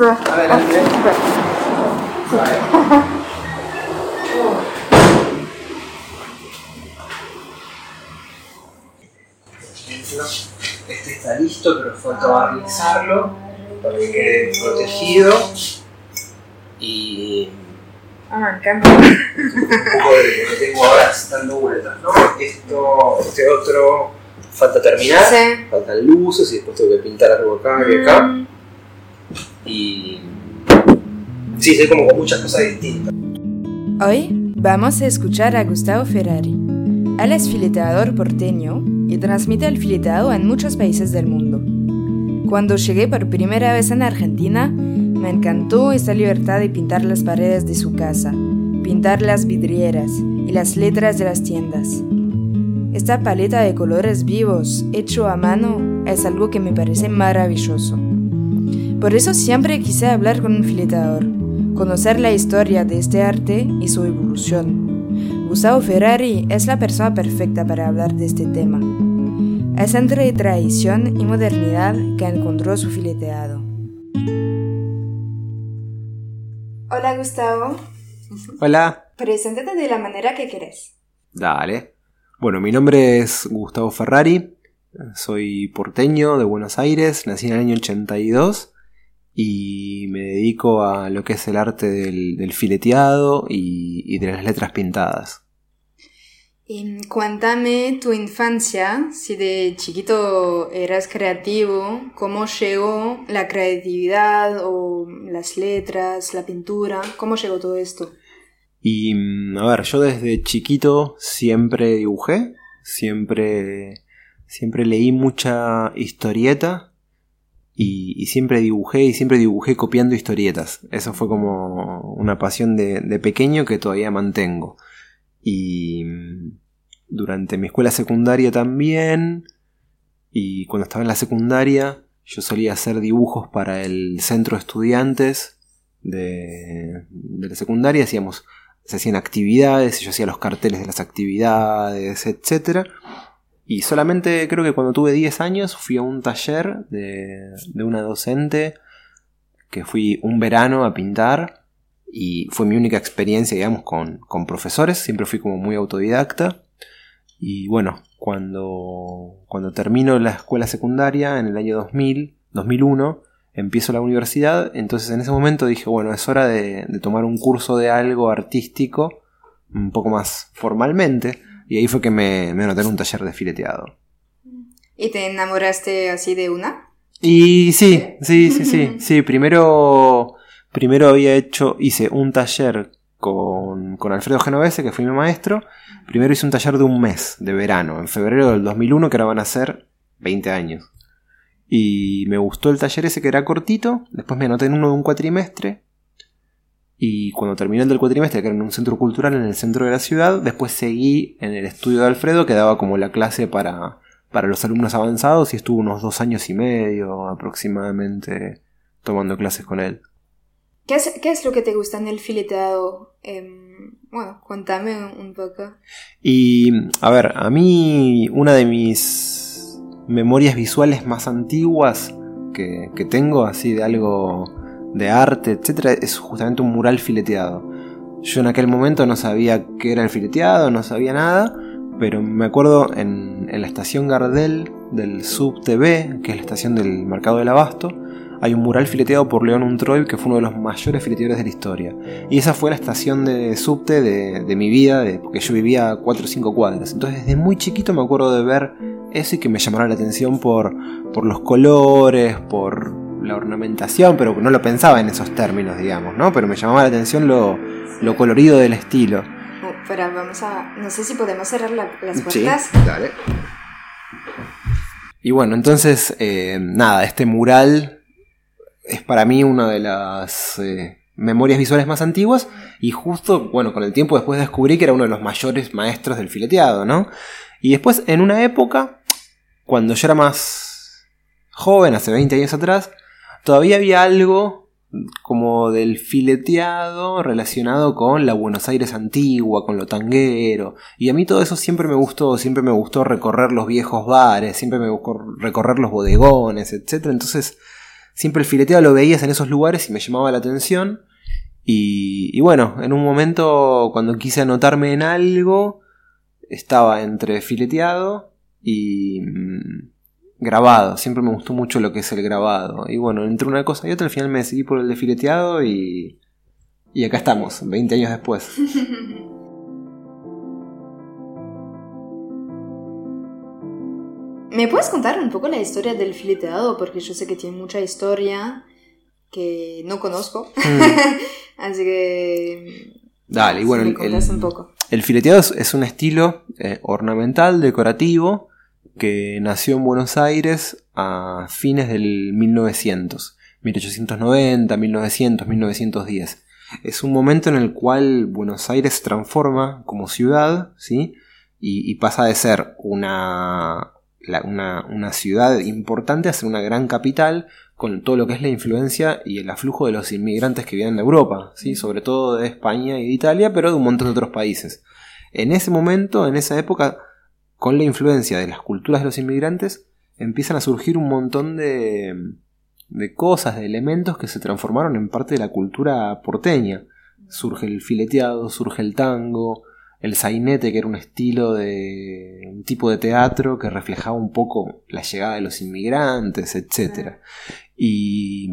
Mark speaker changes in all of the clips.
Speaker 1: Adelante. Este está listo, pero falta barnizarlo para que quede protegido. Y
Speaker 2: Ah, encanta.
Speaker 1: un poco de lo que tengo ahora dando vueltas, ¿no? Esto, este otro falta terminar,
Speaker 2: Sí.
Speaker 1: faltan luces y después tengo que pintar algo acá y acá.
Speaker 2: Mm,
Speaker 1: Y sí, como muchas cosas distintas.
Speaker 3: Hoy vamos a escuchar a Gustavo Ferrari. Él es fileteador porteño y transmite el fileteado en muchos países del mundo. Cuando llegué por primera vez en Argentina, me encantó esta libertad de pintar las paredes de su casa, pintar las vidrieras y las letras de las tiendas. Esta paleta de colores vivos, hecho a mano, es algo que me parece maravilloso. Por eso siempre quise hablar con un fileteador, conocer la historia de este arte y su evolución. Gustavo Ferrari es la persona perfecta para hablar de este tema. Es entre tradición y modernidad que encontró su fileteado. Hola Gustavo,
Speaker 1: Hola.
Speaker 3: preséntate de la manera que querés.
Speaker 1: Dale. Bueno, mi nombre es Gustavo Ferrari, soy porteño de Buenos Aires, nací en el año 82 y me dedico a lo que es el arte del, del fileteado y, y de las letras pintadas.
Speaker 3: Y cuéntame tu infancia, si de chiquito eras creativo, cómo llegó la creatividad o las letras, la pintura, cómo llegó todo esto.
Speaker 1: Y mm, a ver, yo desde chiquito siempre dibujé, siempre, siempre leí mucha historieta y, siempre dibujé y siempre dibujé copiando historietas. Eso fue como una pasión de, pequeño que todavía mantengo. Y mm, durante mi escuela secundaria también, y cuando estaba en la secundaria, yo solía hacer dibujos para el centro de estudiantes de, de la secundaria, hacíamos se hacían actividades, yo hacía los carteles de las actividades, etc. Y solamente creo que cuando tuve 10 años fui a un taller de, de una docente que fui un verano a pintar y fue mi única experiencia, digamos, con, con profesores, siempre fui como muy autodidacta. Y bueno, cuando, cuando termino la escuela secundaria en el año 2000, 2001, empiezo la universidad, entonces en ese momento dije, bueno, es hora de, de, tomar un curso de algo artístico un poco más formalmente, y ahí fue que me, me anoté en un taller de fileteado.
Speaker 3: ¿Y te enamoraste así de una?
Speaker 1: Y sí, sí, sí, sí, sí, primero, primero había hecho, hice un taller con, con Alfredo Genovese, que fue mi maestro, primero hice un taller de un mes, de verano, en febrero del 2001, que ahora van a ser 20 años. Y me gustó el taller ese que era cortito. Después me anoté en uno de un cuatrimestre. Y cuando terminé el del cuatrimestre, que era en un centro cultural en el centro de la ciudad, después seguí en el estudio de Alfredo, que daba como la clase para, para los alumnos avanzados, y estuve unos dos años y medio aproximadamente tomando clases con él.
Speaker 3: ¿Qué es, qué es lo que te gusta en el fileteado? Eh, bueno, cuéntame un poco.
Speaker 1: Y, a ver, a mí una de mis memorias visuales más antiguas que, que, tengo, así de algo de arte, etcétera, es justamente un mural fileteado. Yo en aquel momento no sabía qué era el fileteado, no sabía nada, pero me acuerdo en, la estación Gardel del Sub TV, que es la estación del Mercado del Abasto, hay un mural fileteado por León Untroy, que fue uno de los mayores fileteadores de la historia. Y esa fue la estación de subte de, mi vida, de, porque yo vivía a 4 o 5 cuadras. Entonces desde muy chiquito me acuerdo de ver eso y que me llamara la atención por, por los colores, por la ornamentación, pero no lo pensaba en esos términos, digamos, ¿no? Pero me llamaba la atención lo, lo colorido del estilo.
Speaker 3: Oh, pero vamos a... No sé si podemos cerrar las puertas.
Speaker 1: Sí, dale. Y bueno, entonces, eh, nada, este mural es para mí una de las eh, memorias visuales más antiguas y justo, bueno, con el tiempo después descubrí que era uno de los mayores maestros del fileteado, ¿no? Y después, en una época, cuando yo era más joven, hace 20 años atrás, todavía había algo como del fileteado relacionado con la Buenos Aires antigua, con lo tanguero. Y a mí todo eso siempre me gustó, siempre me gustó recorrer los viejos bares, siempre me gustó recorrer los bodegones, etc. Entonces, siempre el fileteado lo veías en esos lugares y me llamaba la atención. Y, y bueno, en un momento cuando quise anotarme en algo, estaba entre fileteado y... Mm, grabado. Siempre me gustó mucho lo que es el grabado. Y bueno, entre una cosa y otra, al final me decidí por el desfileteado y. Y acá estamos, 20 años después.
Speaker 3: ¿Me puedes contar un poco la historia del fileteado? Porque yo sé que tiene mucha historia que no conozco. Mm. Así que.
Speaker 1: Dale, y bueno, el, el, fileteado es, un estilo eh, ornamental, decorativo, que nació en Buenos Aires a fines del 1900, 1890, 1900, 1910. Es un momento en el cual Buenos Aires se transforma como ciudad, ¿sí? Y, pasa de ser una, una, ciudad importante a ser una gran capital con todo lo que es la influencia y el aflujo de los inmigrantes que vienen de Europa, ¿sí? sobre todo de España y de Italia, pero de un montón de otros países. En ese momento, en esa época, con la influencia de las culturas de los inmigrantes, empiezan a surgir un montón de, de cosas, de elementos que se transformaron en parte de la cultura porteña. Surge el fileteado, surge el tango, el sainete, que era un estilo de un tipo de teatro que reflejaba un poco la llegada de los inmigrantes, etc. Y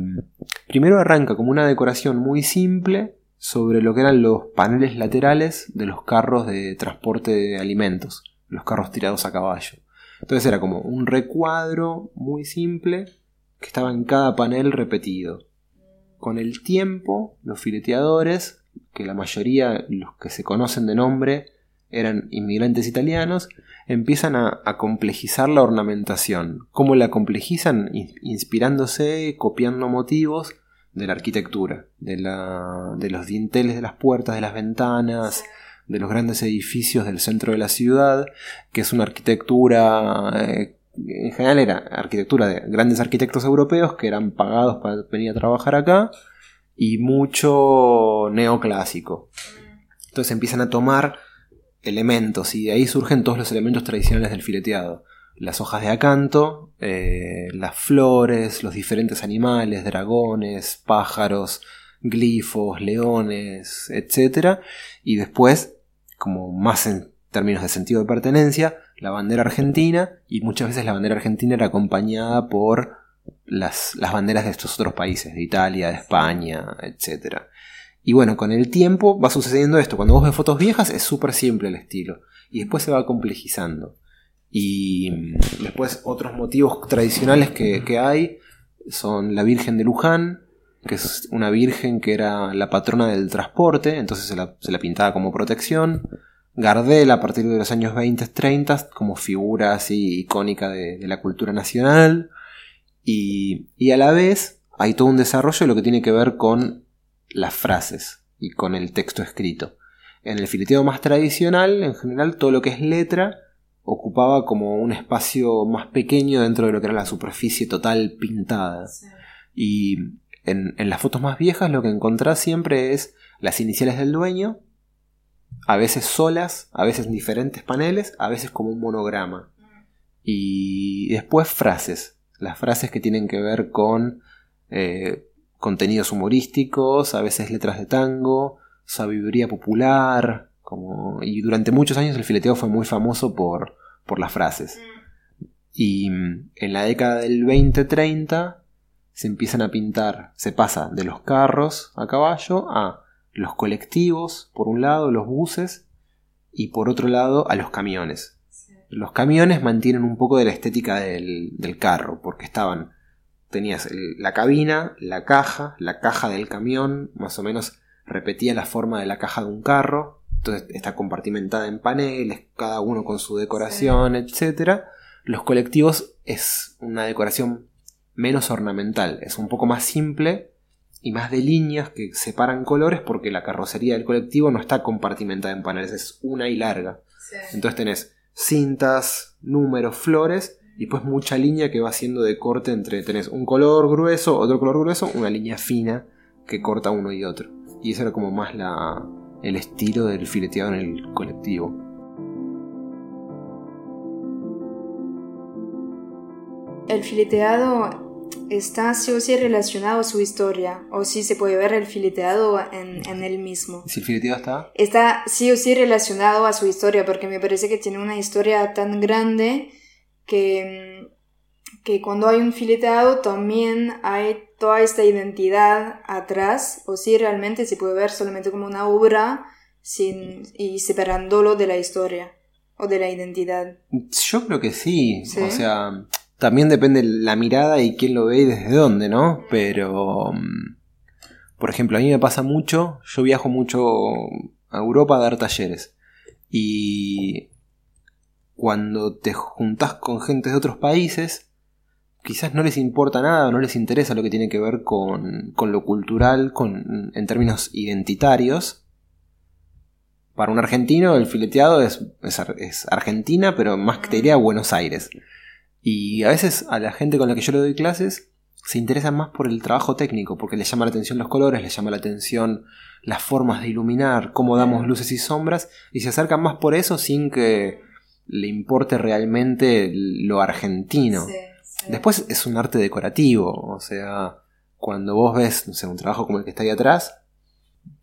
Speaker 1: primero arranca como una decoración muy simple sobre lo que eran los paneles laterales de los carros de transporte de alimentos los carros tirados a caballo. Entonces era como un recuadro muy simple que estaba en cada panel repetido. Con el tiempo, los fileteadores, que la mayoría, los que se conocen de nombre, eran inmigrantes italianos, empiezan a, complejizar la ornamentación. ¿Cómo la complejizan? Inspirándose, copiando motivos de la arquitectura, de, la, de los dinteles de las puertas, de las ventanas, de los grandes edificios del centro de la ciudad, que es una arquitectura, eh, en general era arquitectura de grandes arquitectos europeos que eran pagados para venir a trabajar acá, y mucho neoclásico. Entonces empiezan a tomar elementos y de ahí surgen todos los elementos tradicionales del fileteado. Las hojas de acanto, eh, las flores, los diferentes animales, dragones, pájaros, glifos, leones, etc. Y después, como más en términos de sentido de pertenencia, la bandera argentina y muchas veces la bandera argentina era acompañada por las, las banderas de estos otros países, de Italia, de España, etc. Y bueno, con el tiempo va sucediendo esto. Cuando vos ves fotos viejas es súper simple el estilo. Y después se va complejizando. Y después otros motivos tradicionales que hay son la Virgen de Luján, que es una virgen que era la patrona del transporte, entonces se la, pintaba como protección. Gardel a partir de los años 20, 30 como figura así icónica de, la cultura nacional. Y, y, a la vez hay todo un desarrollo de lo que tiene que ver con las frases y con el texto escrito. En el fileteado más tradicional, en general, todo lo que es letra ocupaba como un espacio más pequeño dentro de lo que era la superficie total pintada. Y en, las fotos más viejas lo que encontrás siempre es las iniciales del dueño, a veces solas, a veces en diferentes paneles, a veces como un monograma. Y después frases, las frases que tienen que ver con eh, contenidos humorísticos, a veces letras de tango, sabiduría popular, como... y durante muchos años el fileteo fue muy famoso por, por las frases. Y mm, en la década del 20-30 se empiezan a pintar, se pasa de los carros a caballo a los colectivos, por un lado, los buses, y por otro lado, a los camiones. Los camiones mantienen un poco de la estética del, del carro, porque estaban, tenías la cabina, la caja, la caja del camión, más o menos repetía la forma de la caja de un carro, entonces está compartimentada en paneles, cada uno con su decoración, etc. Los colectivos es una decoración menos ornamental, es un poco más simple y más de líneas que separan colores porque la carrocería del colectivo no está compartimentada en paneles, es una y larga. Entonces tenés cintas, números, flores y pues mucha línea que va haciendo de corte entre tenés un color grueso, otro color grueso, una línea fina que corta uno y otro. Y eso era como más la, el estilo del fileteado en el colectivo.
Speaker 3: El fileteado está sí o sí relacionado a su historia, o si se puede ver el fileteado en, en él mismo.
Speaker 1: ¿Si el fileteado está?
Speaker 3: Está sí o sí relacionado a su historia, porque me parece que tiene una historia tan grande que, que cuando hay un fileteado también hay toda esta identidad atrás, o si realmente se puede ver solamente como una obra sin, y separándolo de la historia o de la identidad.
Speaker 1: Yo creo que sí. o sea también depende la mirada y quién lo ve y desde dónde, ¿no? Pero, mm, por ejemplo, a mí me pasa mucho, yo viajo mucho a Europa a dar talleres. Y cuando te juntas con gente de otros países, quizás no les importa nada, no les interesa lo que tiene que ver con, con lo cultural, con, en términos identitarios. Para un argentino el fileteado es, es, Argentina, pero más que te diría Buenos Aires. Y a veces a la gente con la que yo le doy clases se interesan más por el trabajo técnico, porque les llama la atención los colores, les llama la atención las formas de iluminar, cómo damos luces y sombras, y se acercan más por eso sin que le importe realmente lo argentino. Después es un arte decorativo, o sea, cuando vos ves, no sé, un trabajo como el que está ahí atrás,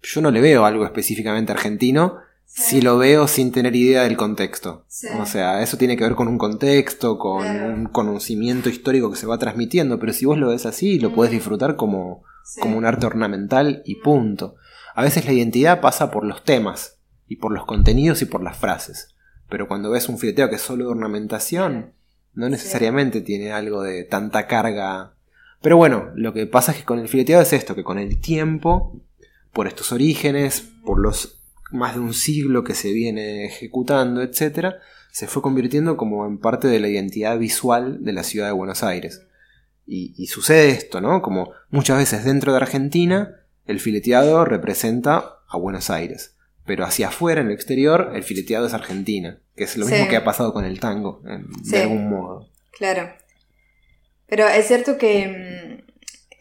Speaker 1: yo no le veo algo específicamente argentino, si lo veo sin tener idea del contexto. O sea, eso tiene que ver con un contexto, con un conocimiento histórico que se va transmitiendo, pero si vos lo ves así, lo puedes disfrutar como, como un arte ornamental y punto. A veces la identidad pasa por los temas, y por los contenidos y por las frases. Pero cuando ves un fileteo que es solo de ornamentación, no necesariamente tiene algo de tanta carga. Pero bueno, lo que pasa es que con el fileteado es esto, que con el tiempo, por estos orígenes, por los más de un siglo que se viene ejecutando, etc., se fue convirtiendo como en parte de la identidad visual de la ciudad de Buenos Aires. Y, sucede esto, ¿no? Como muchas veces dentro de Argentina, el fileteado representa a Buenos Aires. Pero hacia afuera, en el exterior, el fileteado es Argentina. Que es lo mismo que ha pasado con el tango, de algún modo.
Speaker 3: Claro. Pero es cierto que mm,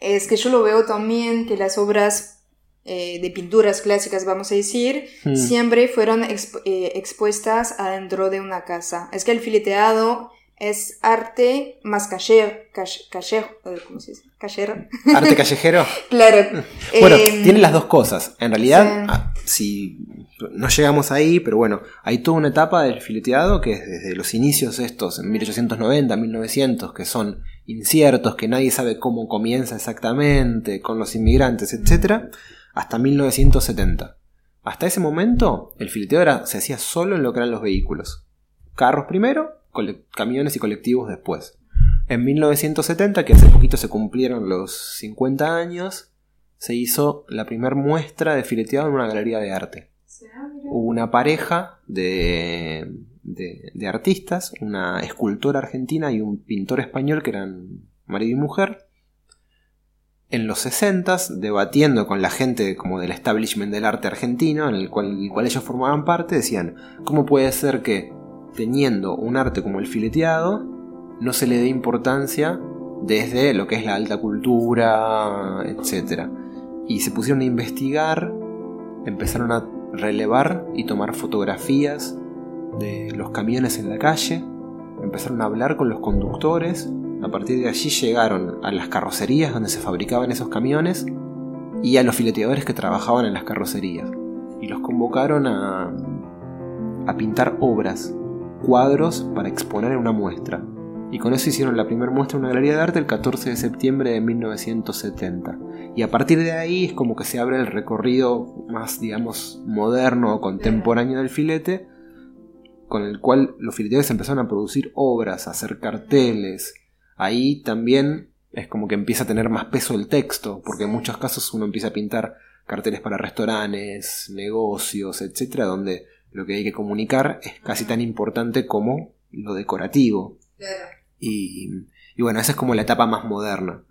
Speaker 3: es que yo lo veo también que las obras eh, de pinturas clásicas, vamos a decir, hmm. siempre fueron eh, expuestas adentro de una casa. Es que el fileteado es arte más callejero, ¿cómo se dice?
Speaker 1: Arte callejero.
Speaker 3: claro.
Speaker 1: bueno, em, tiene las dos cosas. En realidad, ah, si no llegamos ahí, pero bueno, hay toda una etapa del fileteado que es desde los inicios estos, en 1890, 1900, que son inciertos, que nadie sabe cómo comienza exactamente, con los inmigrantes, etcétera hasta 1970. Hasta ese momento, el fileteo se hacía solo en lo que eran los vehículos. Carros primero, camiones y colectivos después. En 1970, que hace poquito se cumplieron los 50 años, se hizo la primera muestra de fileteado en una galería de arte. Hubo una pareja de, de artistas, una escultora argentina y un pintor español que eran marido y mujer, en los 60 debatiendo con la gente como del establishment del arte argentino, en el cual, ellos formaban parte, decían, ¿cómo puede ser que teniendo un arte como el fileteado, no se le dé importancia desde lo que es la alta cultura, etc. Y se pusieron a investigar, empezaron a relevar y tomar fotografías de los camiones en la calle, empezaron a hablar con los conductores, a partir de allí llegaron a las carrocerías donde se fabricaban esos camiones y a los fileteadores que trabajaban en las carrocerías. Y los convocaron a, pintar obras, cuadros para exponer en una muestra. Y con eso hicieron la primera muestra en una galería de arte el 14 de septiembre de 1970. Y a partir de ahí es como que se abre el recorrido más, digamos, moderno o contemporáneo del filete, con el cual los fileteadores empezaron a producir obras, a hacer carteles. Ahí también es como que empieza a tener más peso el texto, porque en muchos casos uno empieza a pintar carteles para restaurantes, negocios, etcétera, donde lo que hay que comunicar es casi tan importante como lo decorativo. Y, y bueno, esa es como la etapa más moderna.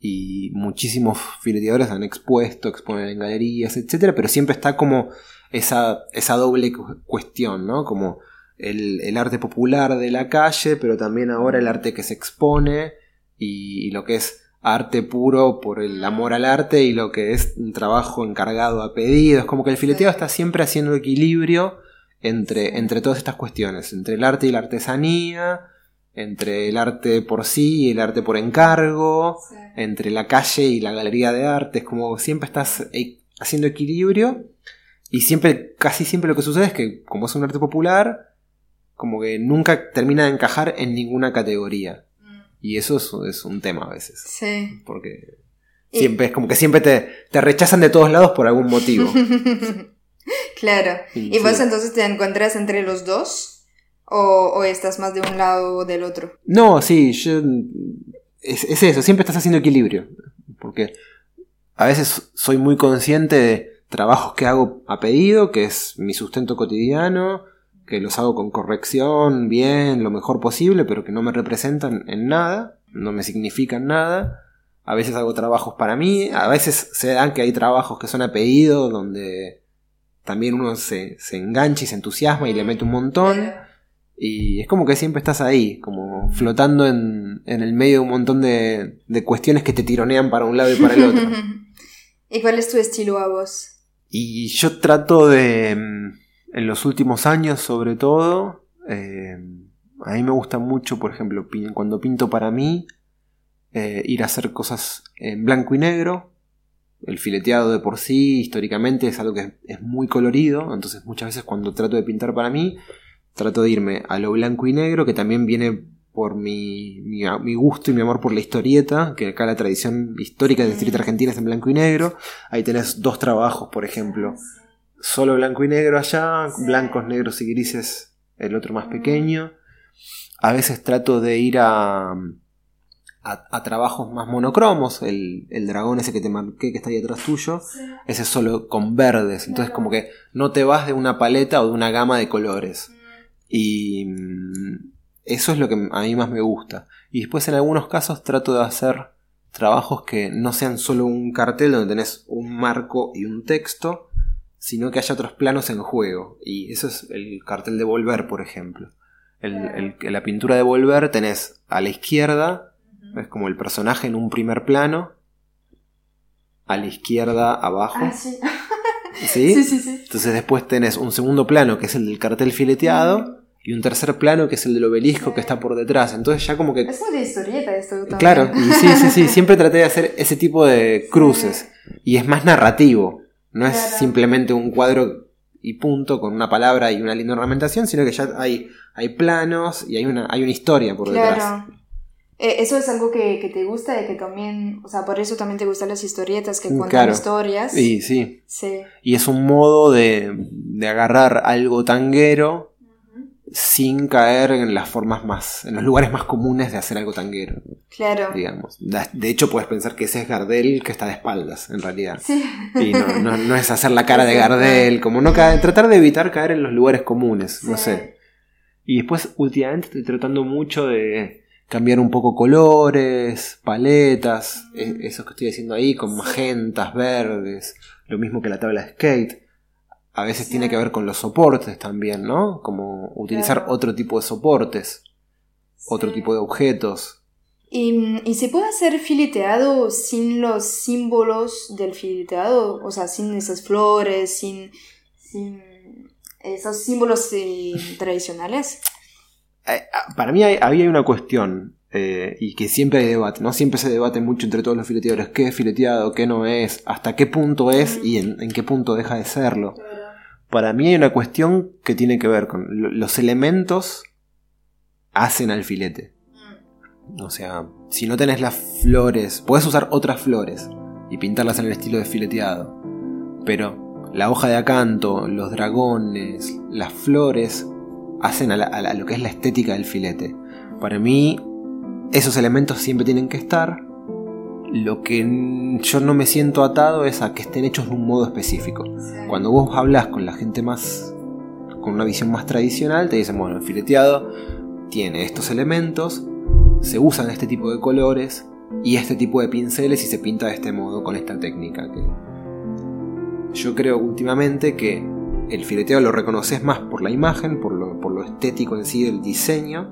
Speaker 1: Y muchísimos fileteadores han expuesto, exponen en galerías, etcétera, pero siempre está como esa, esa doble cuestión, ¿no? Como el, el, arte popular de la calle, pero también ahora el arte que se expone y, y lo que es arte puro por el amor al arte y lo que es un trabajo encargado a pedido. Es como que el fileteo está siempre haciendo equilibrio entre, entre todas estas cuestiones, entre el arte y la artesanía, entre el arte por sí y el arte por encargo, entre la calle y la galería de arte. Es como siempre estás e, haciendo equilibrio y siempre, casi siempre lo que sucede es que como es un arte popular, como que nunca termina de encajar en ninguna categoría. Y eso es, un tema a veces.
Speaker 3: Sí.
Speaker 1: Porque siempre es como que siempre te, te rechazan de todos lados por algún motivo.
Speaker 3: claro. ¿Y vos entonces te encuentras entre los dos? ¿O, ¿O, estás más de un lado o del otro?
Speaker 1: No, sí, yo. Es, es, eso, siempre estás haciendo equilibrio. Porque a veces soy muy consciente de trabajos que hago a pedido, que es mi sustento cotidiano, que los hago con corrección, bien, lo mejor posible, pero que no me representan en nada, no me significan nada. A veces hago trabajos para mí, a veces se dan que hay trabajos que son a pedido, donde también uno se, se engancha y se entusiasma y le mete un montón. Y es como que siempre estás ahí, como flotando en, en el medio de un montón de, de cuestiones que te tironean para un lado y para el otro.
Speaker 3: ¿Y cuál es tu estilo a vos?
Speaker 1: Y yo trato de en los últimos años sobre todo, eh, a mí me gusta mucho, por ejemplo, cuando pinto para mí, eh, ir a hacer cosas en blanco y negro. El fileteado de por sí, históricamente, es algo que es muy colorido, entonces muchas veces cuando trato de pintar para mí, trato de irme a lo blanco y negro, que también viene por mi, mi, gusto y mi amor por la historieta, que acá la tradición histórica de la historieta argentina es en blanco y negro. Ahí tenés dos trabajos, por ejemplo, solo blanco y negro allá, blancos, negros y grises el otro más pequeño. A veces trato de ir a, a, trabajos más monocromos, el, el, dragón ese que te marqué que está ahí atrás tuyo, ese es solo con verdes, entonces como que no te vas de una paleta o de una gama de colores. Y mm, eso es lo que a mí más me gusta. Y después en algunos casos trato de hacer trabajos que no sean solo un cartel donde tenés un marco y un texto, sino que haya otros planos en juego. Y eso es el cartel de Volver, por ejemplo. El, la pintura de Volver tenés a la izquierda, es como el personaje en un primer plano, a la izquierda abajo.
Speaker 3: Ah, sí.
Speaker 1: ¿Sí? Sí, sí, Entonces después tenés un segundo plano que es el del cartel fileteado y un tercer plano que es el del obelisco que está por detrás. Entonces ya como que...
Speaker 3: Es de historieta esto también.
Speaker 1: Claro, sí, sí, sí. Siempre traté de hacer ese tipo de cruces. Y es más narrativo. No es simplemente un cuadro y punto con una palabra y una linda ornamentación, sino que ya hay, hay planos y hay una, hay una historia por detrás.
Speaker 3: Eh, eso es algo que, te gusta y que también, o sea, por eso también te gustan las historietas que cuentan historias.
Speaker 1: Sí, sí.
Speaker 3: Sí.
Speaker 1: Y es un modo de, de agarrar algo tanguero sin caer en las formas más, en los lugares más comunes de hacer algo tanguero.
Speaker 3: Claro.
Speaker 1: Digamos. De hecho, puedes pensar que ese es Gardel que está de espaldas, en realidad.
Speaker 3: Sí.
Speaker 1: Y no, no, es hacer la cara de Gardel, como no caer, tratar de evitar caer en los lugares comunes, no sé. Y después, últimamente estoy tratando mucho de cambiar un poco colores, paletas, e, esos que estoy haciendo ahí, con magentas, verdes, lo mismo que la tabla de skate a veces tiene que ver con los soportes también, ¿no? Como utilizar otro tipo de soportes, otro tipo de objetos.
Speaker 3: ¿Y, ¿Y, se puede hacer fileteado sin los símbolos del fileteado? O sea, sin esas flores, sin, sin esos símbolos eh, tradicionales.
Speaker 1: Eh, ah, para mí había una cuestión eh, y que siempre hay debate, ¿no? Siempre se debate mucho entre todos los fileteadores qué es fileteado, qué no es, hasta qué punto es y en, en qué punto deja de serlo. Para mí hay una cuestión que tiene que ver con los elementos hacen al filete. O sea, si no tenés las flores, puedes usar otras flores y pintarlas en el estilo de fileteado. Pero la hoja de acanto, los dragones, las flores, hacen a, lo que es la estética del filete. Para mí, esos elementos siempre tienen que estar. Lo que yo no me siento atado es a que estén hechos de un modo específico. Cuando vos hablas con la gente más. con una visión más tradicional, te dicen, bueno, el fileteado tiene estos elementos, se usan este tipo de colores y este tipo de pinceles y se pinta de este modo con esta técnica. Que yo creo últimamente que el fileteo lo reconoces más por la imagen, por lo, por lo estético en sí del diseño,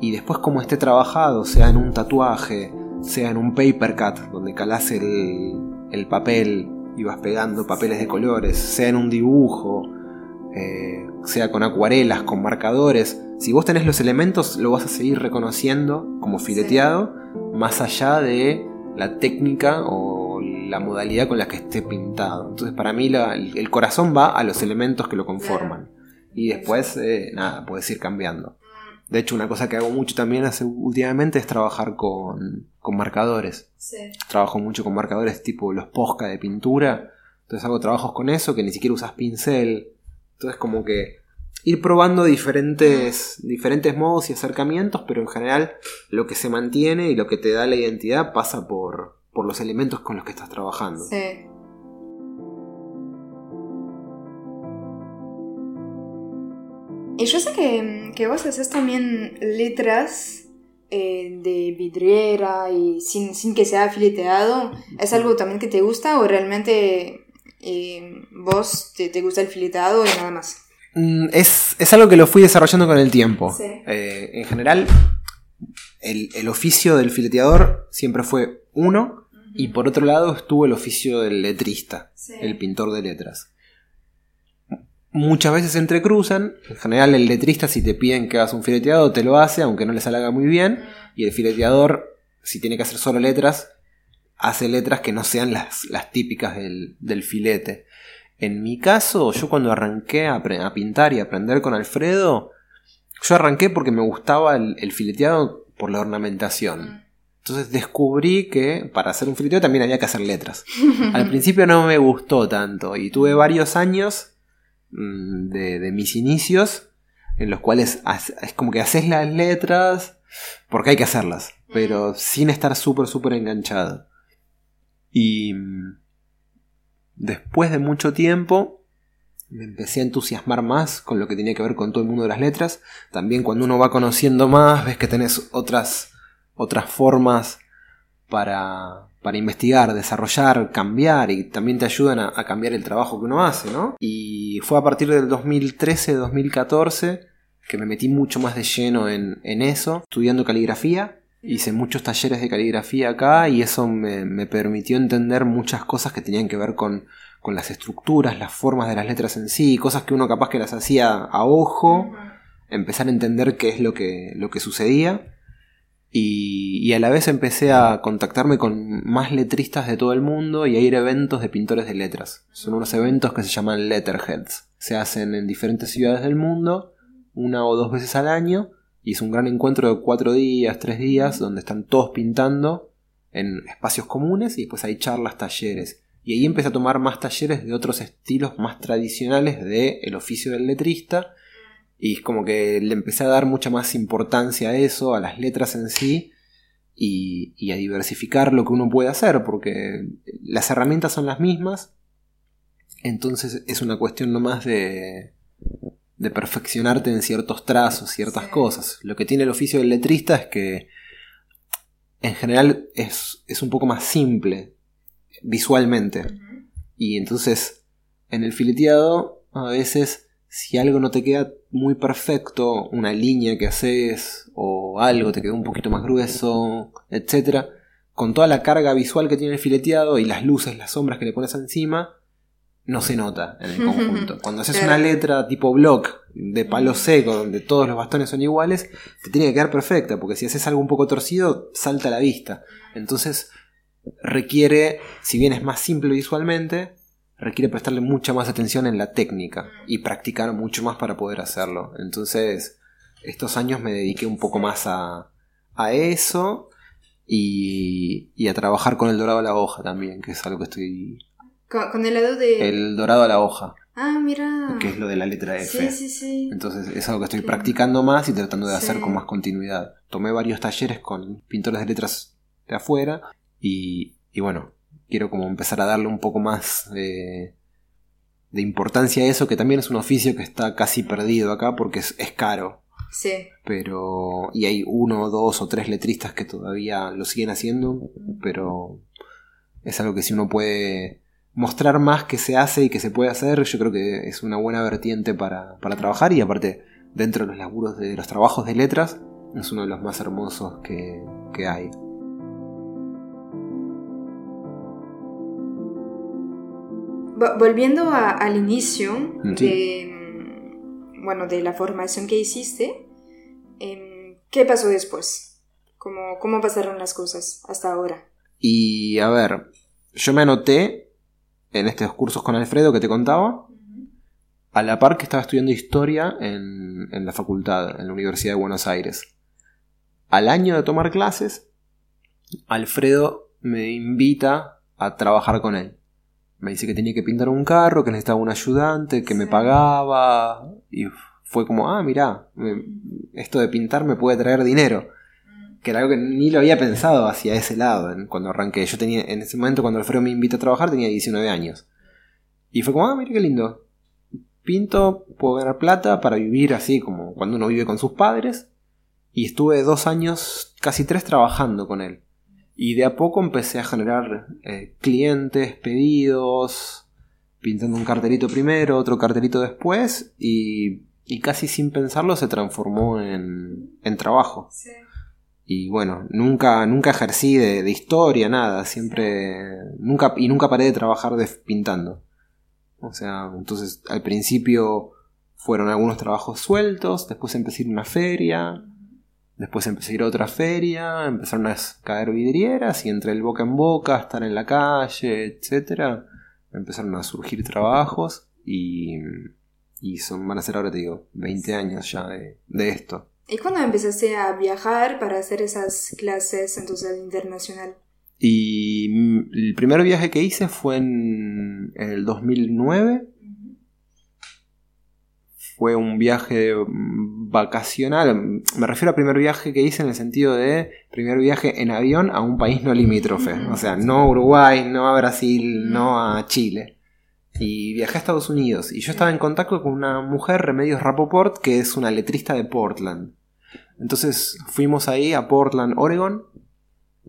Speaker 1: y después como esté trabajado, sea en un tatuaje, sea en un paper cut, donde calás el, el papel y vas pegando papeles de colores, sea en un dibujo, eh, sea con acuarelas, con marcadores, si vos tenés los elementos lo vas a seguir reconociendo como fileteado, más allá de la técnica o la modalidad con la que esté pintado. Entonces para mí el, corazón va a los elementos que lo conforman. Y después, eh, nada, puedes ir cambiando. De hecho, una cosa que hago mucho también hace, últimamente es trabajar con, con marcadores. Trabajo mucho con marcadores tipo los posca de pintura. Entonces hago trabajos con eso que ni siquiera usas pincel. Entonces como que ir probando diferentes, diferentes modos y acercamientos, pero en general lo que se mantiene y lo que te da la identidad pasa por, por los elementos con los que estás trabajando. Sí.
Speaker 3: Y yo sé que, vos haces también letras eh, de vidriera y sin, que sea fileteado. ¿Es algo también que te gusta o realmente eh, vos te, gusta el fileteado y nada más?
Speaker 1: Mm, es, algo que lo fui desarrollando con el tiempo. Eh, en general, el, el, oficio del fileteador siempre fue uno, y por otro lado estuvo el oficio del letrista, el pintor de letras. Muchas veces se entrecruzan, en general el letrista si te piden que hagas un fileteado te lo hace, aunque no le salga muy bien, y el fileteador si tiene que hacer solo letras, hace letras que no sean las, las típicas del, del, filete. En mi caso, yo cuando arranqué a, pintar y a aprender con Alfredo, yo arranqué porque me gustaba el, el fileteado por la ornamentación. Entonces descubrí que para hacer un fileteo también había que hacer letras. Al principio no me gustó tanto y tuve varios años mm, de, mis inicios en los cuales es como que haces las letras porque hay que hacerlas, pero sin estar súper, súper enganchado. Y mm, después de mucho tiempo me empecé a entusiasmar más con lo que tenía que ver con todo el mundo de las letras. También cuando uno va conociendo más, ves que tenés otras otras formas para, para investigar, desarrollar, cambiar y también te ayudan a, cambiar el trabajo que uno hace, ¿no? Y fue a partir del 2013-2014 que me metí mucho más de lleno en, eso, estudiando caligrafía. Hice muchos talleres de caligrafía acá y eso me, permitió entender muchas cosas que tenían que ver con, con, las estructuras, las formas de las letras en sí, cosas que uno capaz que las hacía a ojo, empezar a entender qué es lo que, lo que sucedía. Y, a la vez empecé a contactarme con más letristas de todo el mundo y a ir a eventos de pintores de letras. Son unos eventos que se llaman Letterheads. Se hacen en diferentes ciudades del mundo, una o dos veces al año, y es un gran encuentro de cuatro días, tres días, donde están todos pintando en espacios comunes y después hay charlas, talleres. Y ahí empecé a tomar más talleres de otros estilos más tradicionales del el oficio del letrista y es como que le empecé a dar mucha más importancia a eso, a las letras en sí, y, a diversificar lo que uno puede hacer, porque las herramientas son las mismas, entonces es una cuestión nomás de, de perfeccionarte en ciertos trazos, ciertas cosas. Lo que tiene el oficio del letrista es que en general es, es un poco más simple visualmente. Y entonces en el fileteado a veces si algo no te queda muy perfecto, una línea que haces o algo te quedó un poquito más grueso, etc., con toda la carga visual que tiene el fileteado y las luces, las sombras que le pones encima, no se nota en el conjunto. Cuando haces una letra tipo block de palo seco, donde todos los bastones son iguales, te tiene que quedar perfecta, porque si haces algo un poco torcido, salta a la vista. Entonces requiere, si bien es más simple visualmente, requiere prestarle mucha más atención en la técnica y practicar mucho más para poder hacerlo. Entonces, estos años me dediqué un poco más a, a eso y, y a trabajar con el dorado a la hoja también, que es algo que estoy...
Speaker 3: Con, con el lado de...
Speaker 1: El dorado a la hoja,
Speaker 3: Ah, mira.
Speaker 1: que es lo de la letra F.
Speaker 3: Sí, sí, sí.
Speaker 1: Entonces es algo que estoy practicando más y tratando de hacer con más continuidad. Tomé varios talleres con pintores de letras de afuera y, y bueno, quiero como empezar a darle un poco más de, de importancia a eso, que también es un oficio que está casi perdido acá porque es, es caro.
Speaker 3: Sí.
Speaker 1: Pero. Y hay uno, dos o tres letristas que todavía lo siguen haciendo. Pero. Es algo que si uno puede mostrar más que se hace y que se puede hacer, yo creo que es una buena vertiente para, para trabajar. Y aparte, dentro de los laburos de los trabajos de letras, es uno de los más hermosos que, que hay.
Speaker 3: Volviendo a- al inicio
Speaker 1: Sí.
Speaker 3: de, mm, bueno, de la formación que hiciste, em, ¿qué pasó después? ¿Cómo, ¿Cómo pasaron las cosas hasta ahora?
Speaker 1: Y a ver, yo me anoté en estos cursos con Alfredo que te contaba. a la par que estaba estudiando historia en, en la facultad, en la Universidad de Buenos Aires. Al año de tomar clases, Alfredo me invita a trabajar con él. Me dice que tenía que pintar un carro, que necesitaba un ayudante, que me pagaba. Y fue como, ah, mirá, me- esto de pintar me puede traer dinero. Que era algo que ni lo había pensado hacia ese lado cuando arranqué. Yo tenía, en ese momento, cuando Alfredo me invita a trabajar, tenía 19 años. Y fue como, ah, mira qué lindo. Pinto, puedo ganar plata para vivir así como cuando uno vive con sus padres. Y estuve dos años, casi tres, trabajando con él. Y de a poco empecé a generar eh, clientes, pedidos, pintando un cartelito primero, otro cartelito después, y, y casi sin pensarlo se transformó en, en trabajo.
Speaker 3: Sí.
Speaker 1: Y bueno, nunca, nunca ejercí de, de historia, nada, siempre, nunca, y nunca paré de trabajar de, pintando. O sea, entonces al principio fueron algunos trabajos sueltos, después empecé a ir a una feria, después empecé a ir a otra feria, empezaron a caer vidrieras y entre el boca en boca, estar en la calle, etcétera, empezaron a surgir trabajos y, y son, van a ser ahora te digo, 20 años ya de, de esto.
Speaker 3: ¿Y cuándo empezaste a viajar para hacer esas clases entonces al internacional?
Speaker 1: Y mm, el primer viaje que hice fue en, en el 2009. Fue un viaje mm, vacacional. Me refiero al primer viaje que hice en el sentido de primer viaje en avión a un país no limítrofe. O sea, no a Uruguay, no a Brasil, no a Chile. Y viajé a Estados Unidos. Y yo estaba en contacto con una mujer, Remedios Rapoport, que es una letrista de Portland. Entonces fuimos ahí a Portland, Oregon,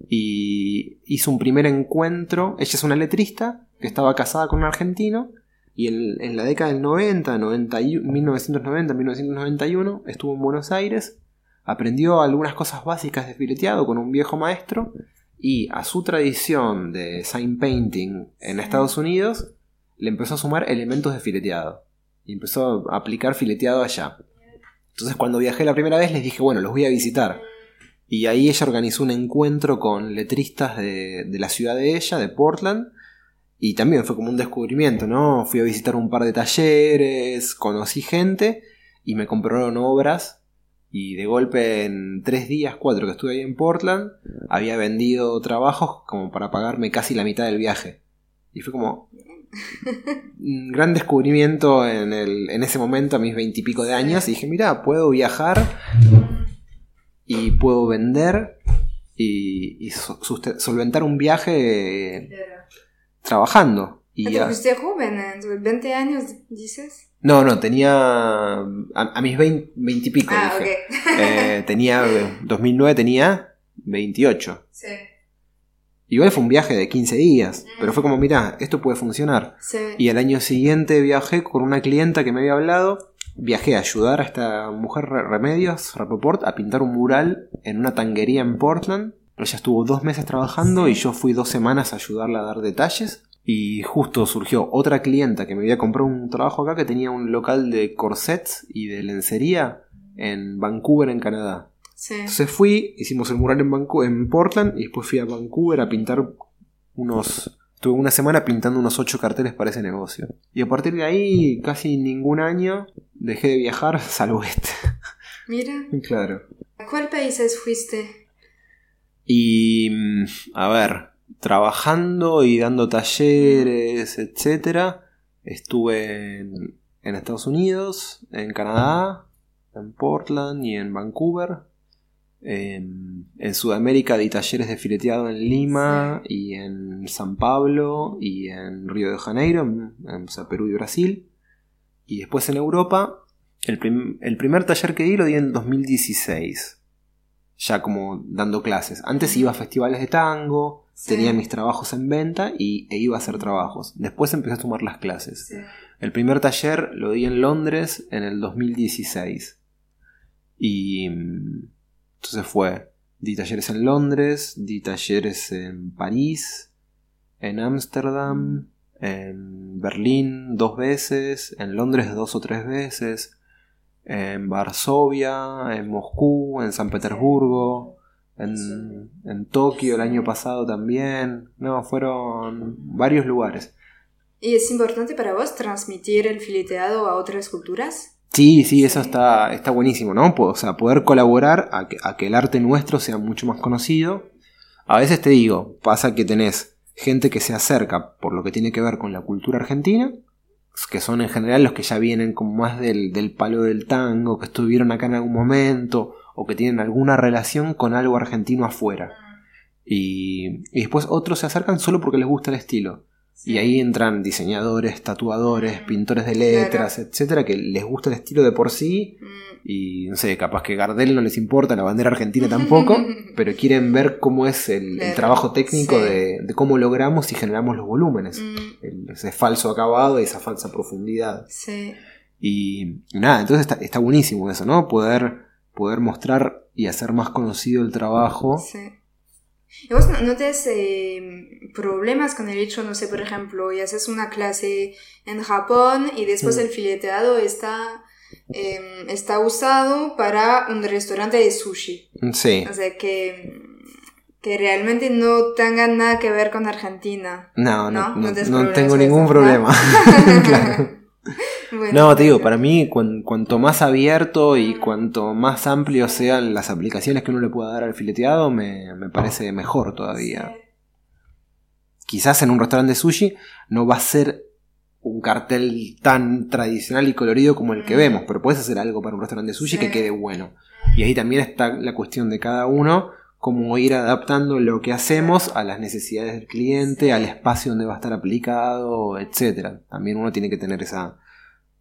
Speaker 1: y hizo un primer encuentro. Ella es una letrista que estaba casada con un argentino y en, en la década del 90, 91, 1990, 1991 estuvo en Buenos Aires, aprendió algunas cosas básicas de fileteado con un viejo maestro y a su tradición de sign painting en Estados Unidos le empezó a sumar elementos de fileteado y empezó a aplicar fileteado allá. Entonces cuando viajé la primera vez les dije, bueno, los voy a visitar. Y ahí ella organizó un encuentro con letristas de, de la ciudad de ella, de Portland. Y también fue como un descubrimiento, ¿no? Fui a visitar un par de talleres, conocí gente y me compraron obras. Y de golpe en tres días, cuatro que estuve ahí en Portland, había vendido trabajos como para pagarme casi la mitad del viaje. Y fue como un gran descubrimiento en, el, en ese momento a mis veintipico de años. Y dije, mira, puedo viajar y puedo vender y, solventar un viaje trabajando. Y
Speaker 3: Pero
Speaker 1: a-
Speaker 3: fuiste joven, ¿eh? Entonces, 20 años, dices.
Speaker 1: no, no, tenía a, a mis veinte y pico.
Speaker 3: ah,
Speaker 1: dije.
Speaker 3: ok.
Speaker 1: Eh, tenía 2009 tenía 28.
Speaker 3: Sí.
Speaker 1: Igual fue un viaje de 15 días, pero fue como, mira, esto puede funcionar.
Speaker 3: Sí.
Speaker 1: Y al año siguiente viajé con una clienta que me había hablado. Viajé a ayudar a esta mujer Re- Remedios, Rapoport, a pintar un mural en una tanguería en Portland. Ella estuvo dos meses trabajando y yo fui dos semanas a ayudarla a dar detalles. Y justo surgió otra clienta que me había comprado un trabajo acá que tenía un local de corsets y de lencería en Vancouver, en Canadá.
Speaker 3: Sí.
Speaker 1: Entonces fui, hicimos el mural en, Vancu- en Portland y después fui a Vancouver a pintar unos... Tuve una semana pintando unos ocho carteles para ese negocio. Y a partir de ahí, casi ningún año, dejé de viajar, salvo este.
Speaker 3: Mira,
Speaker 1: claro.
Speaker 3: ¿a cuál países fuiste?
Speaker 1: Y, mm, a ver, trabajando y dando talleres, etcétera, estuve en, en Estados Unidos, en Canadá, en Portland y en Vancouver. En, en Sudamérica di talleres de fileteado en Lima y en San Pablo y en Río de Janeiro, en, en- o sea, Perú y Brasil. Y después en Europa, el, prim- el primer taller que di lo di en 2016. Ya como dando clases. Antes iba a festivales de tango,
Speaker 3: Sí.
Speaker 1: tenía mis trabajos en venta y, e iba a hacer trabajos. Después empecé a tomar las clases. El primer taller lo di en Londres en el 2016. Y mm, entonces fue, di talleres en Londres, di talleres en París, en Ámsterdam, en Berlín dos veces, en Londres dos o tres veces, en Varsovia, en Moscú, en San Petersburgo, en, en Tokio el año pasado también. No, fueron varios lugares.
Speaker 3: ¿Y es importante para vos transmitir el fileteado a otras culturas?
Speaker 1: Sí, sí, eso está, está buenísimo, ¿no? O sea, poder colaborar a que, a que el arte nuestro sea mucho más conocido. A veces te digo, pasa que tenés gente que se acerca por lo que tiene que ver con la cultura argentina, que son en general los que ya vienen como más del, del palo del tango, que estuvieron acá en algún momento, o que tienen alguna relación con algo argentino afuera. Y, y después otros se acercan solo porque les gusta el estilo. Y ahí entran diseñadores, tatuadores, pintores de letras, etcétera, que les gusta el estilo de por sí.
Speaker 3: Mm,
Speaker 1: Y no sé, capaz que Gardel no les importa, la bandera argentina tampoco, pero quieren ver cómo es el, trabajo técnico
Speaker 3: sí.
Speaker 1: de, de cómo logramos y generamos los volúmenes.
Speaker 3: mm,
Speaker 1: El- ese falso acabado y esa falsa profundidad.
Speaker 3: sí.
Speaker 1: Y, y nada, entonces está, está buenísimo eso, ¿no? Poder, poder mostrar y hacer más conocido el trabajo.
Speaker 3: Sí. ¿Y vos no, no tenés eh, problemas con el hecho, no sé, por ejemplo, y haces una clase en Japón y después
Speaker 1: Mm.
Speaker 3: el fileteado está, eh, está usado para un restaurante de sushi?
Speaker 1: Sí.
Speaker 3: O sea, que, que realmente no tengan nada que ver con Argentina.
Speaker 1: No, no,
Speaker 3: ¿No?
Speaker 1: no,
Speaker 3: No
Speaker 1: tengo ningún problema. Claro.
Speaker 3: Bueno,
Speaker 1: No, te digo, para mí, cuan- cuanto más abierto y cuanto más amplio sean las aplicaciones que uno le pueda dar al fileteado, me, me parece mejor todavía. Quizás en un restaurante de sushi no va a ser un cartel tan tradicional y colorido como el que
Speaker 3: Mm.
Speaker 1: vemos, pero puedes hacer algo para un restaurante de sushi
Speaker 3: Sí.
Speaker 1: que quede bueno. Y ahí también está la cuestión de cada uno, cómo ir adaptando lo que hacemos a las necesidades del cliente,
Speaker 3: Sí.
Speaker 1: al espacio donde va a estar aplicado, etcétera. También uno tiene que tener esa,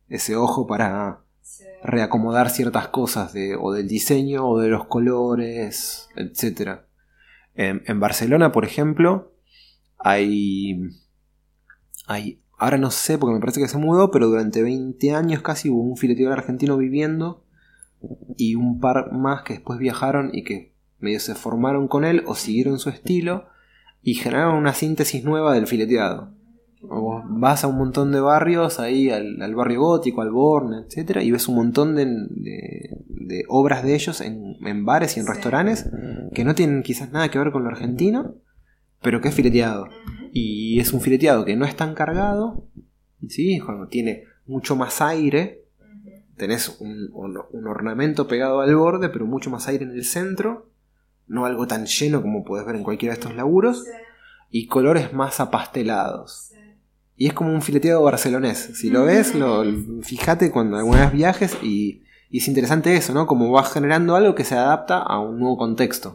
Speaker 1: ese ojo para
Speaker 3: Sí.
Speaker 1: reacomodar ciertas cosas de, o del diseño o de los colores, etc. En, en Barcelona, por ejemplo, hay, hay... Ahora no sé porque me parece que se mudó, pero durante 20 años casi hubo un fileteador argentino viviendo y un par más que después viajaron y que medio se formaron con él o siguieron su estilo y generaron una síntesis nueva del fileteado. Vos vas a un montón de barrios, ahí al, al barrio gótico, al Born, etcétera, y ves un montón de, de- de obras de ellos en, en bares y en
Speaker 3: Sí.
Speaker 1: restaurantes que no tienen quizás nada que ver con lo argentino, pero que es fileteado. Y es un fileteado que no es tan cargado, ¿sí? Cuando tiene mucho más aire, tenés un, un- un ornamento pegado al borde, pero mucho más aire en el centro, no algo tan lleno como puedes ver en cualquiera de estos laburos, y colores más apastelados. Y es como un fileteado barcelonés. Si lo ves, lo, fíjate cuando alguna vez viajes y, y es interesante eso, ¿no? Como vas generando algo que se adapta a un nuevo contexto.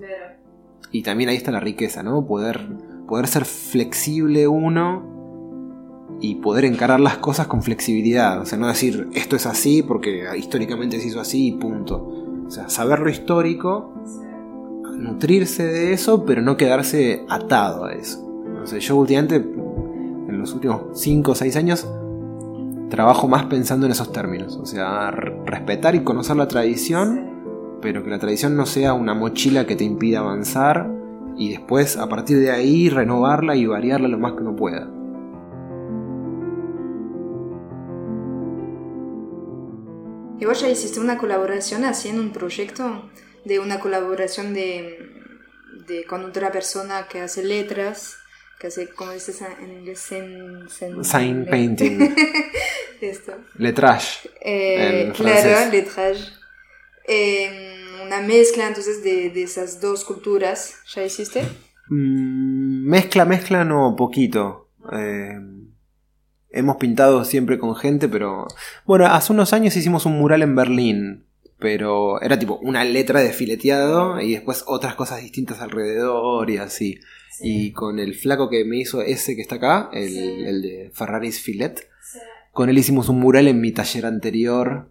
Speaker 1: Y también ahí está la riqueza, ¿no? Poder, poder ser flexible uno y poder encarar las cosas con flexibilidad. O sea, no decir esto es así porque históricamente se hizo así y punto. O sea, saber lo histórico, nutrirse de eso, pero no quedarse atado a eso. O sea, yo últimamente, en los últimos 5 o 6 años, trabajo más pensando en esos términos. O sea, respetar y conocer la tradición, pero que la tradición no sea una mochila que te impida avanzar y después a partir de ahí renovarla y variarla lo más que uno pueda.
Speaker 3: ¿Y vos ya hiciste una colaboración en un proyecto? De una colaboración de, de con otra persona que hace letras, que hace, como dices en
Speaker 1: Sign
Speaker 3: le-
Speaker 1: painting,
Speaker 3: Esto.
Speaker 1: letrage.
Speaker 3: Eh, claro, lettrage. Eh, una mezcla entonces de, de esas dos culturas. ¿Ya hiciste?
Speaker 1: Mm, mezcla, mezcla, no, poquito. Eh, hemos pintado siempre con gente, pero... Bueno, hace unos años hicimos un mural en Berlín, pero era tipo una letra de fileteado y después otras cosas distintas alrededor y así. Y con el flaco que me hizo ese que está acá, el, el de Ferraris Filet, con él hicimos un mural en mi taller anterior.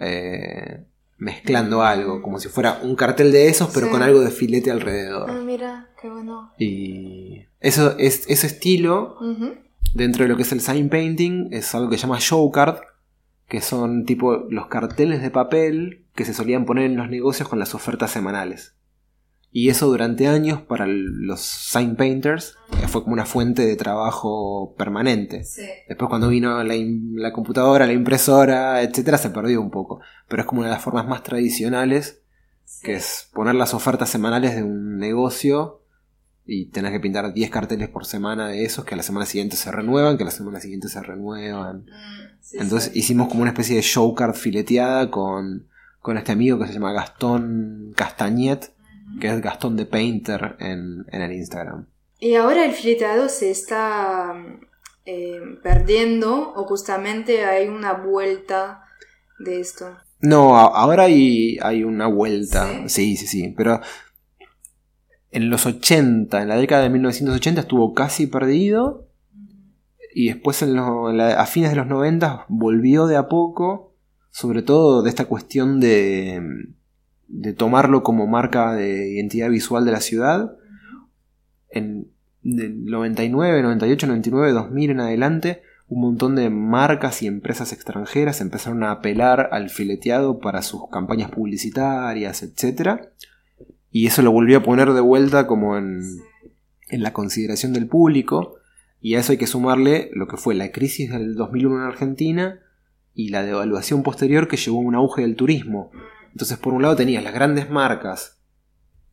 Speaker 1: Eh, mezclando algo, como si fuera un cartel de esos, pero con algo de filete alrededor.
Speaker 3: Ah, mira, qué bueno.
Speaker 1: Y eso es, ese estilo, dentro de lo que es el sign painting, es algo que se llama show card, que son tipo los carteles de papel que se solían poner en los negocios con las ofertas semanales. Y eso durante años para los sign painters eh, fue como una fuente de trabajo permanente.
Speaker 3: Sí.
Speaker 1: Después cuando vino la, la computadora, la impresora, etcétera, se perdió un poco. Pero es como una de las formas más tradicionales, que es poner las ofertas semanales de un negocio y tener que pintar 10 carteles por semana de esos que a la semana siguiente se renuevan, que a la semana siguiente se renuevan.
Speaker 3: Mm, sí,
Speaker 1: Entonces
Speaker 3: sí.
Speaker 1: hicimos como una especie de show card fileteada con, con este amigo que se llama Gastón Castagnet, que es Gastón de Painter en, en el Instagram.
Speaker 3: Y ahora el fileteado se está eh, perdiendo o justamente hay una vuelta de esto.
Speaker 1: No, ahora hay, hay una vuelta. Sí, sí, sí. Pero en los 80, en la década de 1980 estuvo casi perdido. Y después en lo- en la- a fines de los 90 volvió de a poco. Sobre todo de esta cuestión de, de tomarlo como marca de identidad visual de la ciudad. En del 99, 98, 99, 2000 en adelante un montón de marcas y empresas extranjeras empezaron a apelar al fileteado para sus campañas publicitarias, etc. Y eso lo volvió a poner de vuelta como en, en la consideración del público. Y a eso hay que sumarle lo que fue la crisis del 2001 en Argentina y la devaluación posterior que llevó a un auge del turismo. Entonces, por un lado tenías las grandes marcas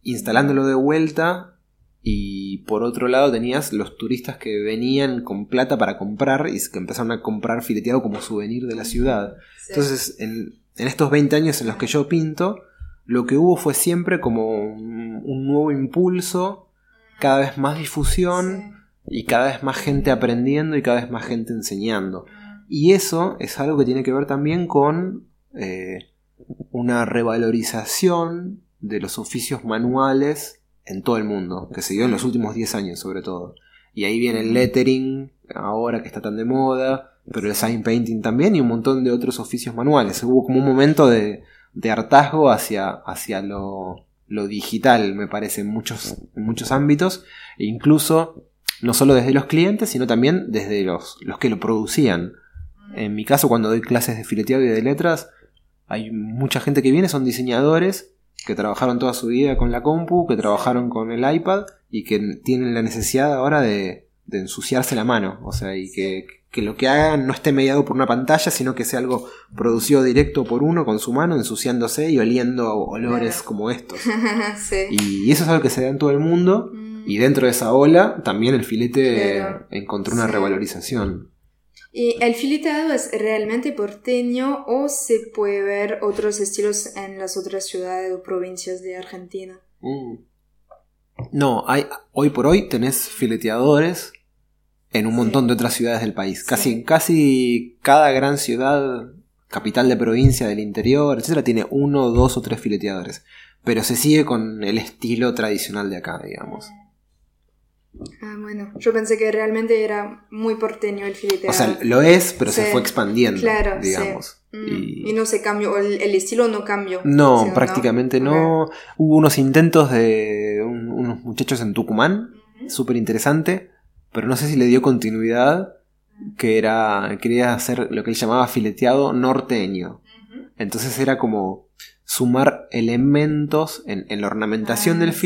Speaker 1: instalándolo de vuelta y por otro lado tenías los turistas que venían con plata para comprar y que empezaron a comprar fileteado como souvenir de la ciudad. Entonces, en, en estos 20 años en los que yo pinto, lo que hubo fue siempre como un, un nuevo impulso, cada vez más difusión y cada vez más gente aprendiendo y cada vez más gente enseñando. Y eso es algo que tiene que ver también con eh, una revalorización de los oficios manuales en todo el mundo, que se dio en los últimos 10 años sobre todo. Y ahí viene el lettering, ahora que está tan de moda, pero el sign painting también y un montón de otros oficios manuales. Hubo como un momento de, de hartazgo hacia, hacia lo, lo digital, me parece, en muchos, muchos ámbitos, e incluso no solo desde los clientes, sino también desde los, los que lo producían. En mi caso, cuando doy clases de fileteado y de letras, hay mucha gente que viene, son diseñadores que trabajaron toda su vida con la compu, que trabajaron con el iPad y que tienen la necesidad ahora de, de ensuciarse la mano. O sea, y que, que lo que hagan no esté mediado por una pantalla, sino que sea algo producido directo por uno con su mano, ensuciándose y oliendo olores como estos.
Speaker 3: sí.
Speaker 1: Y eso es algo que se da en todo el mundo.
Speaker 3: Mm.
Speaker 1: Y dentro de esa ola, también el filete
Speaker 3: Claro.
Speaker 1: encontró una
Speaker 3: Sí.
Speaker 1: revalorización.
Speaker 3: ¿Y el fileteado es realmente porteño o se puede ver otros estilos en las otras ciudades o provincias de Argentina?
Speaker 1: Mm. No, hay, hoy por hoy tenés fileteadores en un montón de otras ciudades del país. Casi, casi cada gran ciudad, capital de provincia, del interior, etcétera, tiene uno, dos o tres fileteadores. Pero se sigue con el estilo tradicional de acá, digamos.
Speaker 3: Ah, bueno, yo pensé que realmente era muy porteño el fileteado.
Speaker 1: O sea, lo es, pero se fue expandiendo,
Speaker 3: Claro,
Speaker 1: digamos.
Speaker 3: Mm,
Speaker 1: Y-
Speaker 3: Y... no se cambió, o el, el estilo no cambió.
Speaker 1: No,
Speaker 3: ¿sí o
Speaker 1: prácticamente no. Hubo unos intentos de un- unos muchachos en Tucumán, súper interesante, pero no sé si le dio continuidad, que era, quería hacer lo que él llamaba fileteado norteño. Entonces era como sumar elementos en, en la ornamentación
Speaker 3: Ah,
Speaker 1: del
Speaker 3: sí.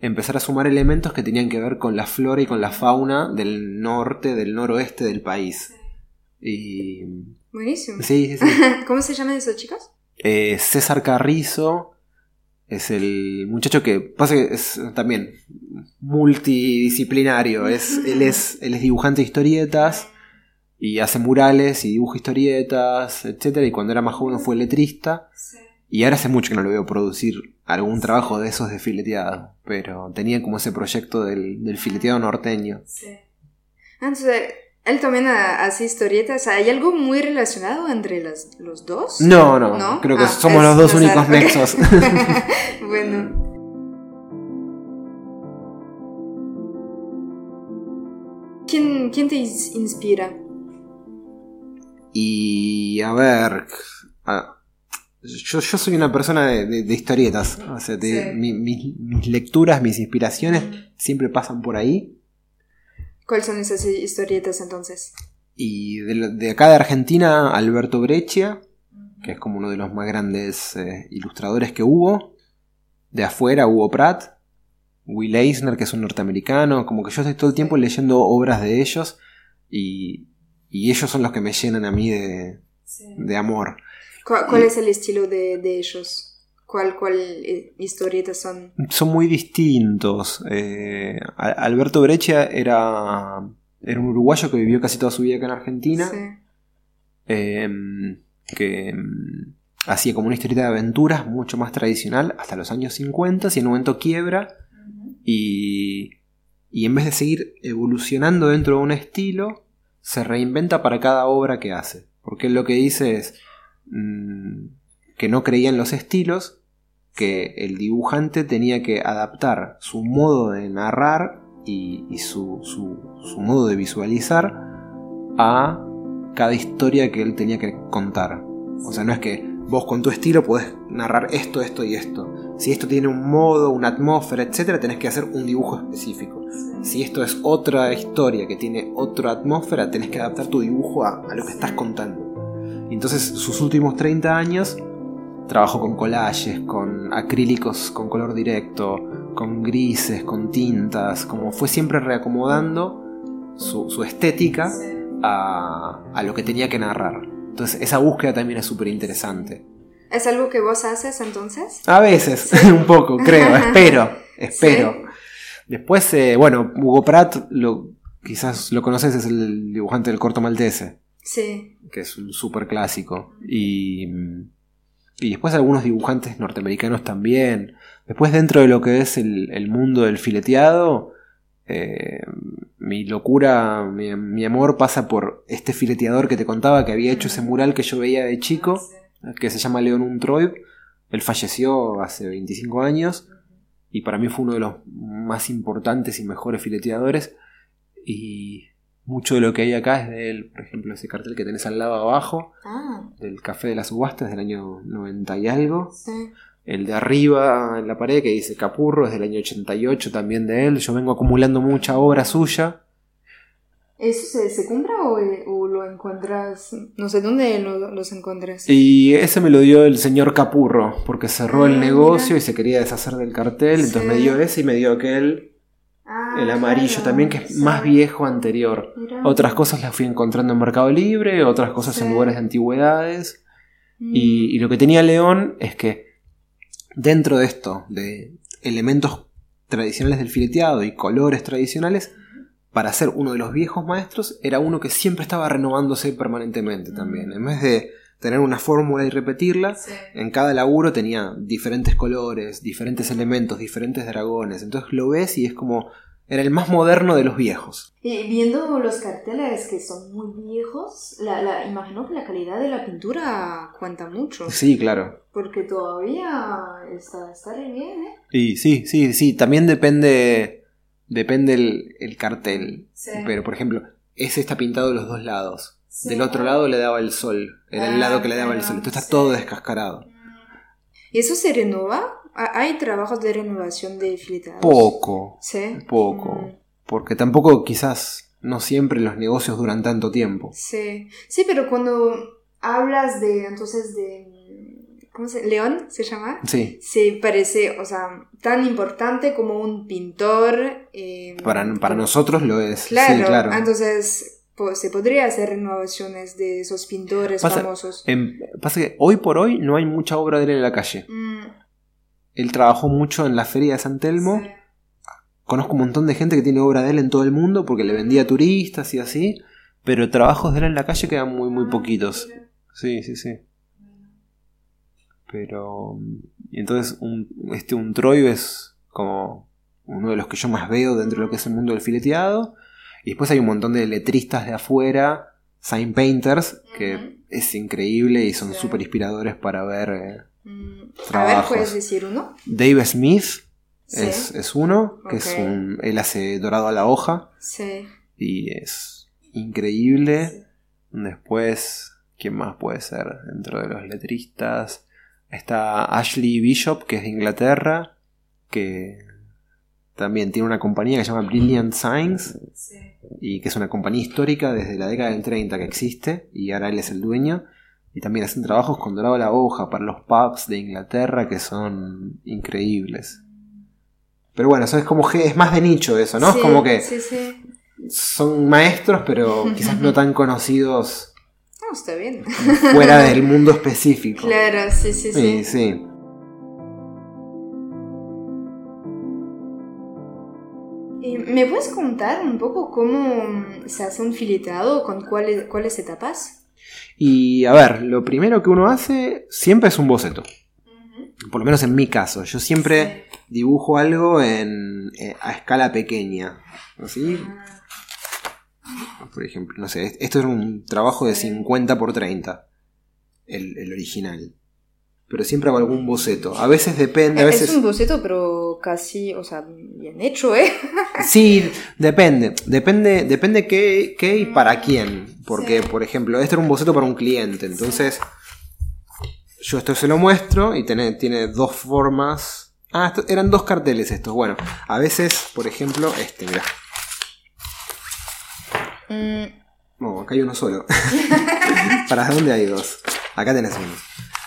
Speaker 1: Empezar a sumar elementos que tenían que ver con la flora y con la fauna del norte, del noroeste del país. Y...
Speaker 3: Buenísimo.
Speaker 1: Sí, sí, sí.
Speaker 3: ¿Cómo se llaman esos chicos?
Speaker 1: Eh, César Carrizo es el muchacho que pasa que es también multidisciplinario. Es, él, es, él es dibujante de historietas y hace murales y dibuja historietas, etcétera Y cuando era más joven fue letrista Y ahora hace mucho que no lo veo producir algún trabajo de esos de fileteado, pero tenía como ese proyecto del, del fileteado norteño.
Speaker 3: Sí. Entonces, él también ha- hace historietas. ¿Hay algo muy relacionado entre los, los dos?
Speaker 1: No, no,
Speaker 3: ¿No?
Speaker 1: creo que
Speaker 3: Ah,
Speaker 1: somos los dos únicos nexos.
Speaker 3: bueno. ¿Quién, quién te ins- inspira?
Speaker 1: Y a ver, a- yo, yo soy una persona de, de- de historietas, o sea, de-
Speaker 3: Sí.
Speaker 1: mi- mi- mis lecturas, mis inspiraciones siempre pasan por ahí.
Speaker 3: ¿Cuáles son esas historietas entonces?
Speaker 1: Y de, acá de Argentina, Alberto Breccia, que es como uno de los más grandes eh, ilustradores que hubo. De afuera, Hugo Pratt, Will Eisner, que es un norteamericano. Como que yo estoy todo el tiempo leyendo obras de ellos y, y ellos son los que me llenan a mí de, de amor.
Speaker 3: ¿Cuál, cuál es el estilo de, de ellos? ¿Cuál, cuál eh, historietas son?
Speaker 1: Son muy distintos. Eh, Alberto Breccia era, era un uruguayo que vivió casi toda su vida acá en Argentina.
Speaker 3: Sí.
Speaker 1: eh, que mm, hacía como una historieta de aventuras mucho más tradicional hasta los años 50 y en un momento quiebra y, y en vez de seguir evolucionando dentro de un estilo, se reinventa para cada obra que hace. Porque él lo que dice es mm, que no creía en los estilos, que el dibujante tenía que adaptar su modo de narrar y, su, su- modo de visualizar a cada historia que él tenía que contar. O sea, no es que vos con tu estilo podés narrar esto, esto y esto. Si esto tiene un modo, una atmósfera, etcétera, tenés que hacer un dibujo específico. Si esto es otra historia que tiene otra atmósfera, tenés que adaptar tu dibujo a, a lo que estás contando. Y entonces, sus últimos 30 años trabajó con collages, con acrílicos con color directo, con grises, con tintas, como fue siempre reacomodando su, su estética a, a lo que tenía que narrar. Entonces esa búsqueda también es súper interesante.
Speaker 3: ¿Es algo que vos haces entonces?
Speaker 1: A veces, un poco, creo, espero, espero. Después, eh, bueno, Hugo Pratt, lo, quizás lo conoces, es el dibujante del corto maltese,
Speaker 3: Sí.
Speaker 1: que es un súper clásico. Y, y después algunos dibujantes norteamericanos también. Después dentro de lo que es el, el mundo del fileteado, eh, mi locura, mi, mi amor pasa por este fileteador que te contaba que había hecho ese mural que yo veía de chico, que se llama Leon Untroib. Él falleció hace 25 años y para mí fue uno de los más importantes y mejores fileteadores. Y mucho de lo que hay acá es de él, por ejemplo, ese cartel que tenés al lado abajo,
Speaker 3: Ah,
Speaker 1: del Café de las Subastas del año 90 y algo.
Speaker 3: sí.
Speaker 1: El de arriba en la pared que dice Capurro es del año 88 también de él. Yo vengo acumulando mucha obra suya.
Speaker 3: ¿Eso se, se compra o, o lo encuentras? No sé dónde lo- los encuentras.
Speaker 1: Y ese me lo dio el señor Capurro, porque cerró
Speaker 3: Ah,
Speaker 1: el negocio
Speaker 3: mira.
Speaker 1: y se quería deshacer del cartel. Entonces me dio ese y me dio aquel,
Speaker 3: Ah,
Speaker 1: el amarillo
Speaker 3: claro,
Speaker 1: también, que es
Speaker 3: sí.
Speaker 1: más viejo anterior. Otras cosas las fui encontrando en Mercado Libre, otras cosas
Speaker 3: Sí.
Speaker 1: en lugares de antigüedades.
Speaker 3: Mm.
Speaker 1: Y, y lo que tenía León es que dentro de esto, de elementos tradicionales del fileteado y colores tradicionales, para ser uno de los viejos maestros, era uno que siempre estaba renovándose permanentemente también. En vez de tener una fórmula y repetirla,
Speaker 3: Sí.
Speaker 1: en cada laburo tenía diferentes colores, diferentes elementos, diferentes dragones. Entonces lo ves y es como... Era el más moderno de los viejos.
Speaker 3: Y viendo los carteles que son muy viejos, la, la, imagino que la calidad de la pintura cuenta mucho.
Speaker 1: Sí, claro.
Speaker 3: Porque todavía está, está bien, ¿eh?
Speaker 1: Y sí, sí, sí. También depende. Depende el, el cartel.
Speaker 3: Sí.
Speaker 1: Pero, por ejemplo, ese está pintado de los dos lados.
Speaker 3: Sí.
Speaker 1: Del otro lado le daba el sol. Era
Speaker 3: Ah,
Speaker 1: el lado que le daba el sol. Entonces está
Speaker 3: sí.
Speaker 1: todo descascarado.
Speaker 3: ¿Y eso se renueva? ¿Ha- ¿Hay trabajos de renovación de fileteados?
Speaker 1: Poco.
Speaker 3: Sí.
Speaker 1: Poco.
Speaker 3: Mm,
Speaker 1: Porque tampoco quizás no siempre los negocios duran tanto tiempo.
Speaker 3: sí. Sí, pero cuando hablas de, entonces, de... ¿Cómo se León se llama?
Speaker 1: Sí.
Speaker 3: Se parece, o sea, tan importante como un pintor. eh,
Speaker 1: Para, para
Speaker 3: como-
Speaker 1: nosotros lo es.
Speaker 3: Claro,
Speaker 1: sí, claro.
Speaker 3: entonces se podría hacer renovaciones de esos pintores
Speaker 1: Pasa-
Speaker 3: famosos.
Speaker 1: Em, pasa que hoy por hoy no hay mucha obra de él en la calle.
Speaker 3: Mm,
Speaker 1: Él trabajó mucho en la feria de San Telmo.
Speaker 3: sí.
Speaker 1: Conozco un montón de gente que tiene obra de él en todo el mundo porque le vendía a turistas y así, pero trabajos de él en la calle quedan muy, muy
Speaker 3: Ah,
Speaker 1: poquitos. Sí, sí, sí. Pero. mm, y entonces, un, este un Troyo es como uno de los que yo más veo dentro de lo que es el mundo del fileteado. Y después hay un montón de letristas de afuera, sign painters, que es increíble y son súper inspiradores para ver.
Speaker 3: Mm, A ver. ¿puedes decir uno?
Speaker 1: Dave Smith
Speaker 3: Sí.
Speaker 1: es, es uno, que es un. Él hace dorado a la hoja
Speaker 3: Sí.
Speaker 1: y es increíble. Después, ¿quién más puede ser dentro de los letristas? Está Ashley Bishop, que es de Inglaterra, que también tiene una compañía que se llama Brilliant Signs
Speaker 3: Sí.
Speaker 1: y que es una compañía histórica desde la década del 30 que existe y ahora él es el dueño. Y también hacen trabajos con dorado a la hoja para los pubs de Inglaterra que son increíbles. Pero bueno, eso es como que es más de nicho eso, ¿no?
Speaker 3: Sí,
Speaker 1: es como que
Speaker 3: Sí, sí.
Speaker 1: son maestros, pero quizás no tan conocidos
Speaker 3: No, está bien.
Speaker 1: fuera del mundo específico.
Speaker 3: Claro, sí, sí,
Speaker 1: Sí,
Speaker 3: sí.
Speaker 1: sí.
Speaker 3: ¿Y ¿Me puedes contar un poco cómo mm, se hace un fileteado con cuáles, cuáles etapas?
Speaker 1: Y a ver, lo primero que uno hace siempre es un boceto. Por lo menos en mi caso. Yo siempre dibujo algo en, eh, a escala pequeña. ¿Así? Por ejemplo, no sé, esto era un trabajo de 50 por 30. El, el original. Pero siempre hago algún boceto. A veces depende, a veces...
Speaker 3: Es un boceto, pero casi, o sea, bien hecho, ¿eh?
Speaker 1: Sí, depende. Depende, depende qué, qué y para quién. Porque, por ejemplo, este era un boceto para un cliente. Entonces, yo esto se lo muestro y tiene, tiene dos formas. Ah, esto- eran dos carteles estos. Bueno, a veces, por ejemplo, este, mira.
Speaker 3: Mm,
Speaker 1: No, acá hay uno solo. ¿Para dónde hay dos? Acá tenés uno.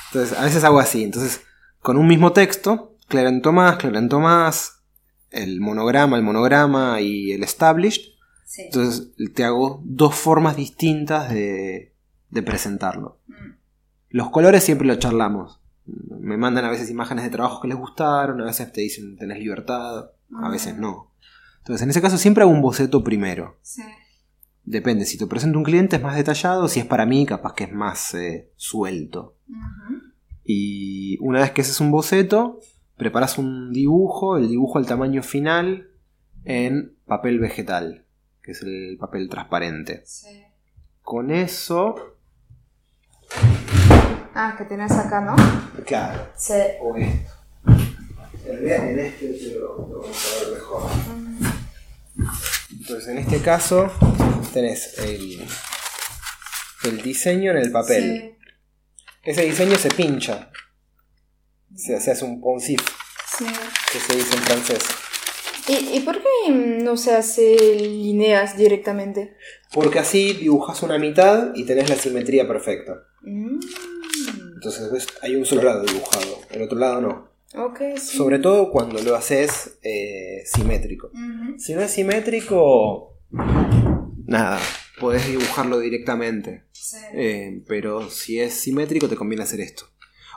Speaker 1: Entonces, a veces hago así. Entonces, con un mismo texto, Clarence Tomás, Clarence Tomás, el monograma, el monograma y el established.
Speaker 3: sí.
Speaker 1: Entonces te hago dos formas distintas de, de presentarlo.
Speaker 3: Mm.
Speaker 1: Los colores siempre los charlamos. Me mandan a veces imágenes de trabajos que les gustaron, a veces te dicen tenés libertad, a veces no. Entonces en ese caso siempre hago un boceto primero.
Speaker 3: Sí.
Speaker 1: Depende, si te presento un cliente es más detallado, si es para mí capaz que es más eh, suelto. Y una vez que haces un boceto, preparas un dibujo, el dibujo al tamaño final en papel vegetal, que es el papel transparente.
Speaker 3: Sí.
Speaker 1: Con eso.
Speaker 3: Ah, que tenés acá, ¿no?
Speaker 1: Claro,
Speaker 3: Sí.
Speaker 1: o esto. En realidad en este te lo, lo vamos a ver mejor. Entonces en este caso tenés el, el diseño en el papel. Ese diseño se pincha. Se, se hace un poncif,
Speaker 3: Sí.
Speaker 1: que se dice en francés.
Speaker 3: ¿Y, ¿Y por qué mm, no se hace líneas directamente?
Speaker 1: Porque así dibujas una mitad y tenés la simetría perfecta.
Speaker 3: Mm,
Speaker 1: Entonces ves, hay un solo lado dibujado, el otro lado no.
Speaker 3: sí.
Speaker 1: Sobre todo cuando lo haces eh, simétrico. Si no es simétrico, nada, podés dibujarlo directamente.
Speaker 3: Sí.
Speaker 1: Eh, pero si es simétrico, te conviene hacer esto.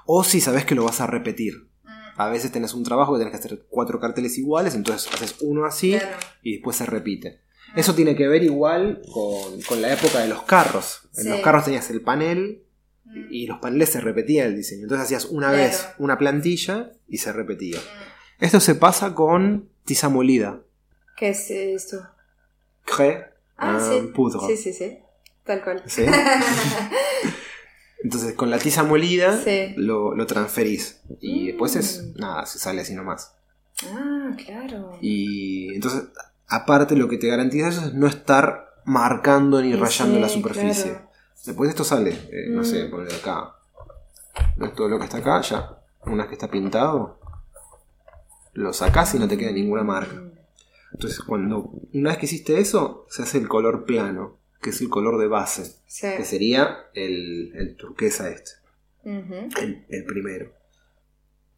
Speaker 1: O si sabes que lo vas a repetir.
Speaker 3: Mm,
Speaker 1: A veces tenés un trabajo que tenés que hacer cuatro carteles iguales, entonces haces uno así
Speaker 3: Claro.
Speaker 1: y después se repite. Eso tiene que ver igual con, con la época de los carros. En
Speaker 3: Sí.
Speaker 1: los carros tenías el panel
Speaker 3: Mm.
Speaker 1: y los paneles se repetían el diseño. Entonces hacías una
Speaker 3: Claro.
Speaker 1: vez una plantilla y se repetía. Esto se pasa con tiza molida.
Speaker 3: ¿Qué es esto?
Speaker 1: Cré
Speaker 3: Ah,
Speaker 1: ah,
Speaker 3: sí.
Speaker 1: poudre.
Speaker 3: Sí, sí, sí. Tal cual.
Speaker 1: ¿Sí? Entonces con la tiza molida
Speaker 3: Sí.
Speaker 1: lo, lo transferís. Y
Speaker 3: Mm.
Speaker 1: después es. Nada, se sale así nomás.
Speaker 3: Ah, claro.
Speaker 1: Y entonces, aparte, lo que te garantiza eso es no estar marcando ni
Speaker 3: Sí,
Speaker 1: rayando la superficie.
Speaker 3: claro.
Speaker 1: Después de esto sale, eh, no
Speaker 3: Mm.
Speaker 1: sé, poner acá. ¿Ves todo lo que está acá? Ya. Una vez que está pintado, lo sacás y no te queda ninguna marca.
Speaker 3: Mm.
Speaker 1: Entonces, cuando una vez que hiciste eso, se hace el color plano, que es el color de base,
Speaker 3: Sí.
Speaker 1: que sería el, el turquesa este, el, el primero.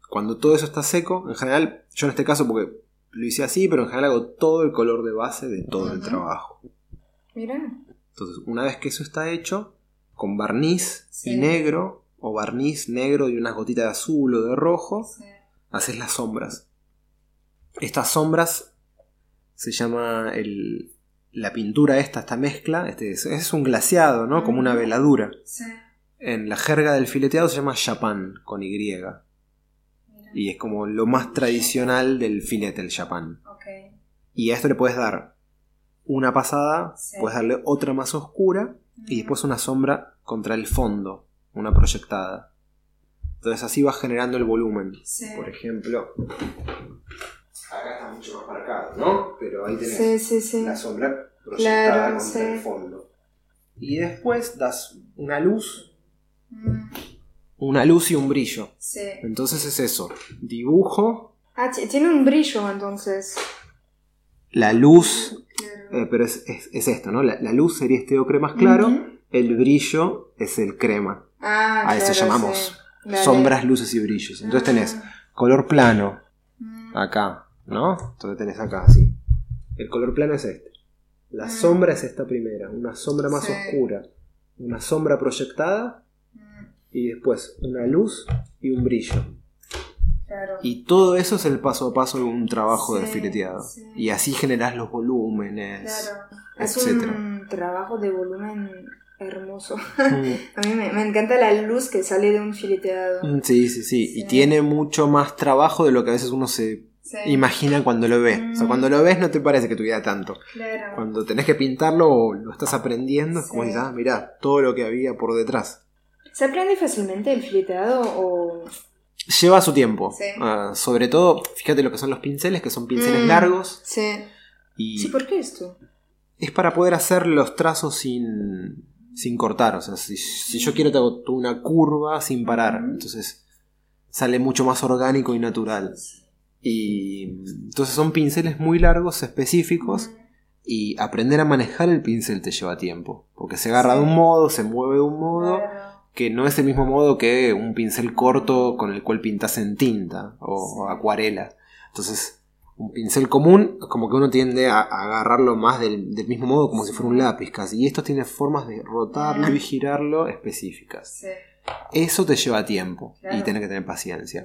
Speaker 1: Cuando todo eso está seco, en general, yo en este caso, porque lo hice así, pero en general hago todo el color de base de todo el trabajo.
Speaker 3: Mira.
Speaker 1: Entonces, una vez que eso está hecho, con barniz
Speaker 3: Sí.
Speaker 1: y negro, o barniz negro y unas gotitas de azul o de rojo, haces las sombras. Estas sombras se llama el, la pintura esta, esta mezcla, este es, un glaseado, ¿no? Como una
Speaker 3: Ujú.
Speaker 1: veladura.
Speaker 3: Sí.
Speaker 1: en la jerga del fileteado se llama chapán, con Y. Y es como lo más tradicional del filete, el chapán.
Speaker 3: Ok.
Speaker 1: Y a esto le puedes dar una pasada,
Speaker 3: Sí.
Speaker 1: puedes darle otra más oscura y
Speaker 3: Mm.
Speaker 1: después una sombra contra el fondo, una proyectada. Entonces así vas generando el volumen.
Speaker 3: Sí.
Speaker 1: Por ejemplo, acá está mucho más marcado, ¿no? Pero ahí tenés
Speaker 3: Sí, sí, sí.
Speaker 1: la sombra proyectada
Speaker 3: Claro,
Speaker 1: contra el fondo. Y después das una luz,
Speaker 3: Mm,
Speaker 1: una luz y un brillo.
Speaker 3: Sí.
Speaker 1: Entonces es eso, dibujo,
Speaker 3: Ah, ti- tiene un brillo entonces.
Speaker 1: la luz,
Speaker 3: Claro.
Speaker 1: eh, pero es, es- es esto, ¿no? La, la luz sería este ocre más claro, el brillo es el crema.
Speaker 3: Ah,
Speaker 1: A eso
Speaker 3: claro,
Speaker 1: llamamos
Speaker 3: sí. Dale.
Speaker 1: sombras, luces y brillos. Entonces tenés color plano
Speaker 3: Mm,
Speaker 1: acá, ¿no? Entonces tenés acá, así. El color plano es este. La
Speaker 3: Mm.
Speaker 1: sombra es esta primera, una sombra más
Speaker 3: Sí.
Speaker 1: oscura, una sombra proyectada
Speaker 3: mm,
Speaker 1: y después una luz y un brillo.
Speaker 3: Claro.
Speaker 1: Y todo eso es el paso a paso de un trabajo de
Speaker 3: Sí,
Speaker 1: fileteado.
Speaker 3: sí.
Speaker 1: Y así generás los volúmenes.
Speaker 3: Claro. Es
Speaker 1: etcétera.
Speaker 3: un trabajo de volumen hermoso.
Speaker 1: Mm,
Speaker 3: A mí me, me encanta la luz que sale de un fileteado.
Speaker 1: mm, Sí, sí, sí. Y
Speaker 3: Sí.
Speaker 1: tiene mucho más trabajo de lo que a veces uno se
Speaker 3: Sí.
Speaker 1: imagina cuando lo ve. O sea,
Speaker 3: Mm.
Speaker 1: cuando lo ves no te parece que tuviera tanto.
Speaker 3: Claro.
Speaker 1: Cuando tenés que pintarlo o lo estás aprendiendo, es como dices, ah, mirá, todo lo que había por detrás.
Speaker 3: ¿Se aprende fácilmente el fileteado o...?
Speaker 1: Lleva su tiempo.
Speaker 3: Sí.
Speaker 1: Ah, sobre todo, fíjate lo que son los pinceles, que son pinceles
Speaker 3: Mm.
Speaker 1: largos.
Speaker 3: Sí.
Speaker 1: Y
Speaker 3: Sí, ¿por qué esto?
Speaker 1: es para poder hacer los trazos sin, sin cortar. O sea, si, si yo quiero te hago una curva sin parar. Entonces sale mucho más orgánico y natural. Y entonces son pinceles muy largos, específicos. Y aprender a manejar el pincel te lleva tiempo. Porque se agarra
Speaker 3: Sí.
Speaker 1: de un modo, se mueve de un modo.
Speaker 3: Claro.
Speaker 1: que no es el mismo modo que un pincel corto con el cual pintas en tinta o
Speaker 3: Sí.
Speaker 1: acuarela. Entonces, un pincel común, como que uno tiende a, a agarrarlo más del, del mismo modo como si fuera un lápiz casi. Y esto tiene formas de rotarlo y girarlo específicas.
Speaker 3: Sí.
Speaker 1: Eso te lleva tiempo y tenés que tener paciencia.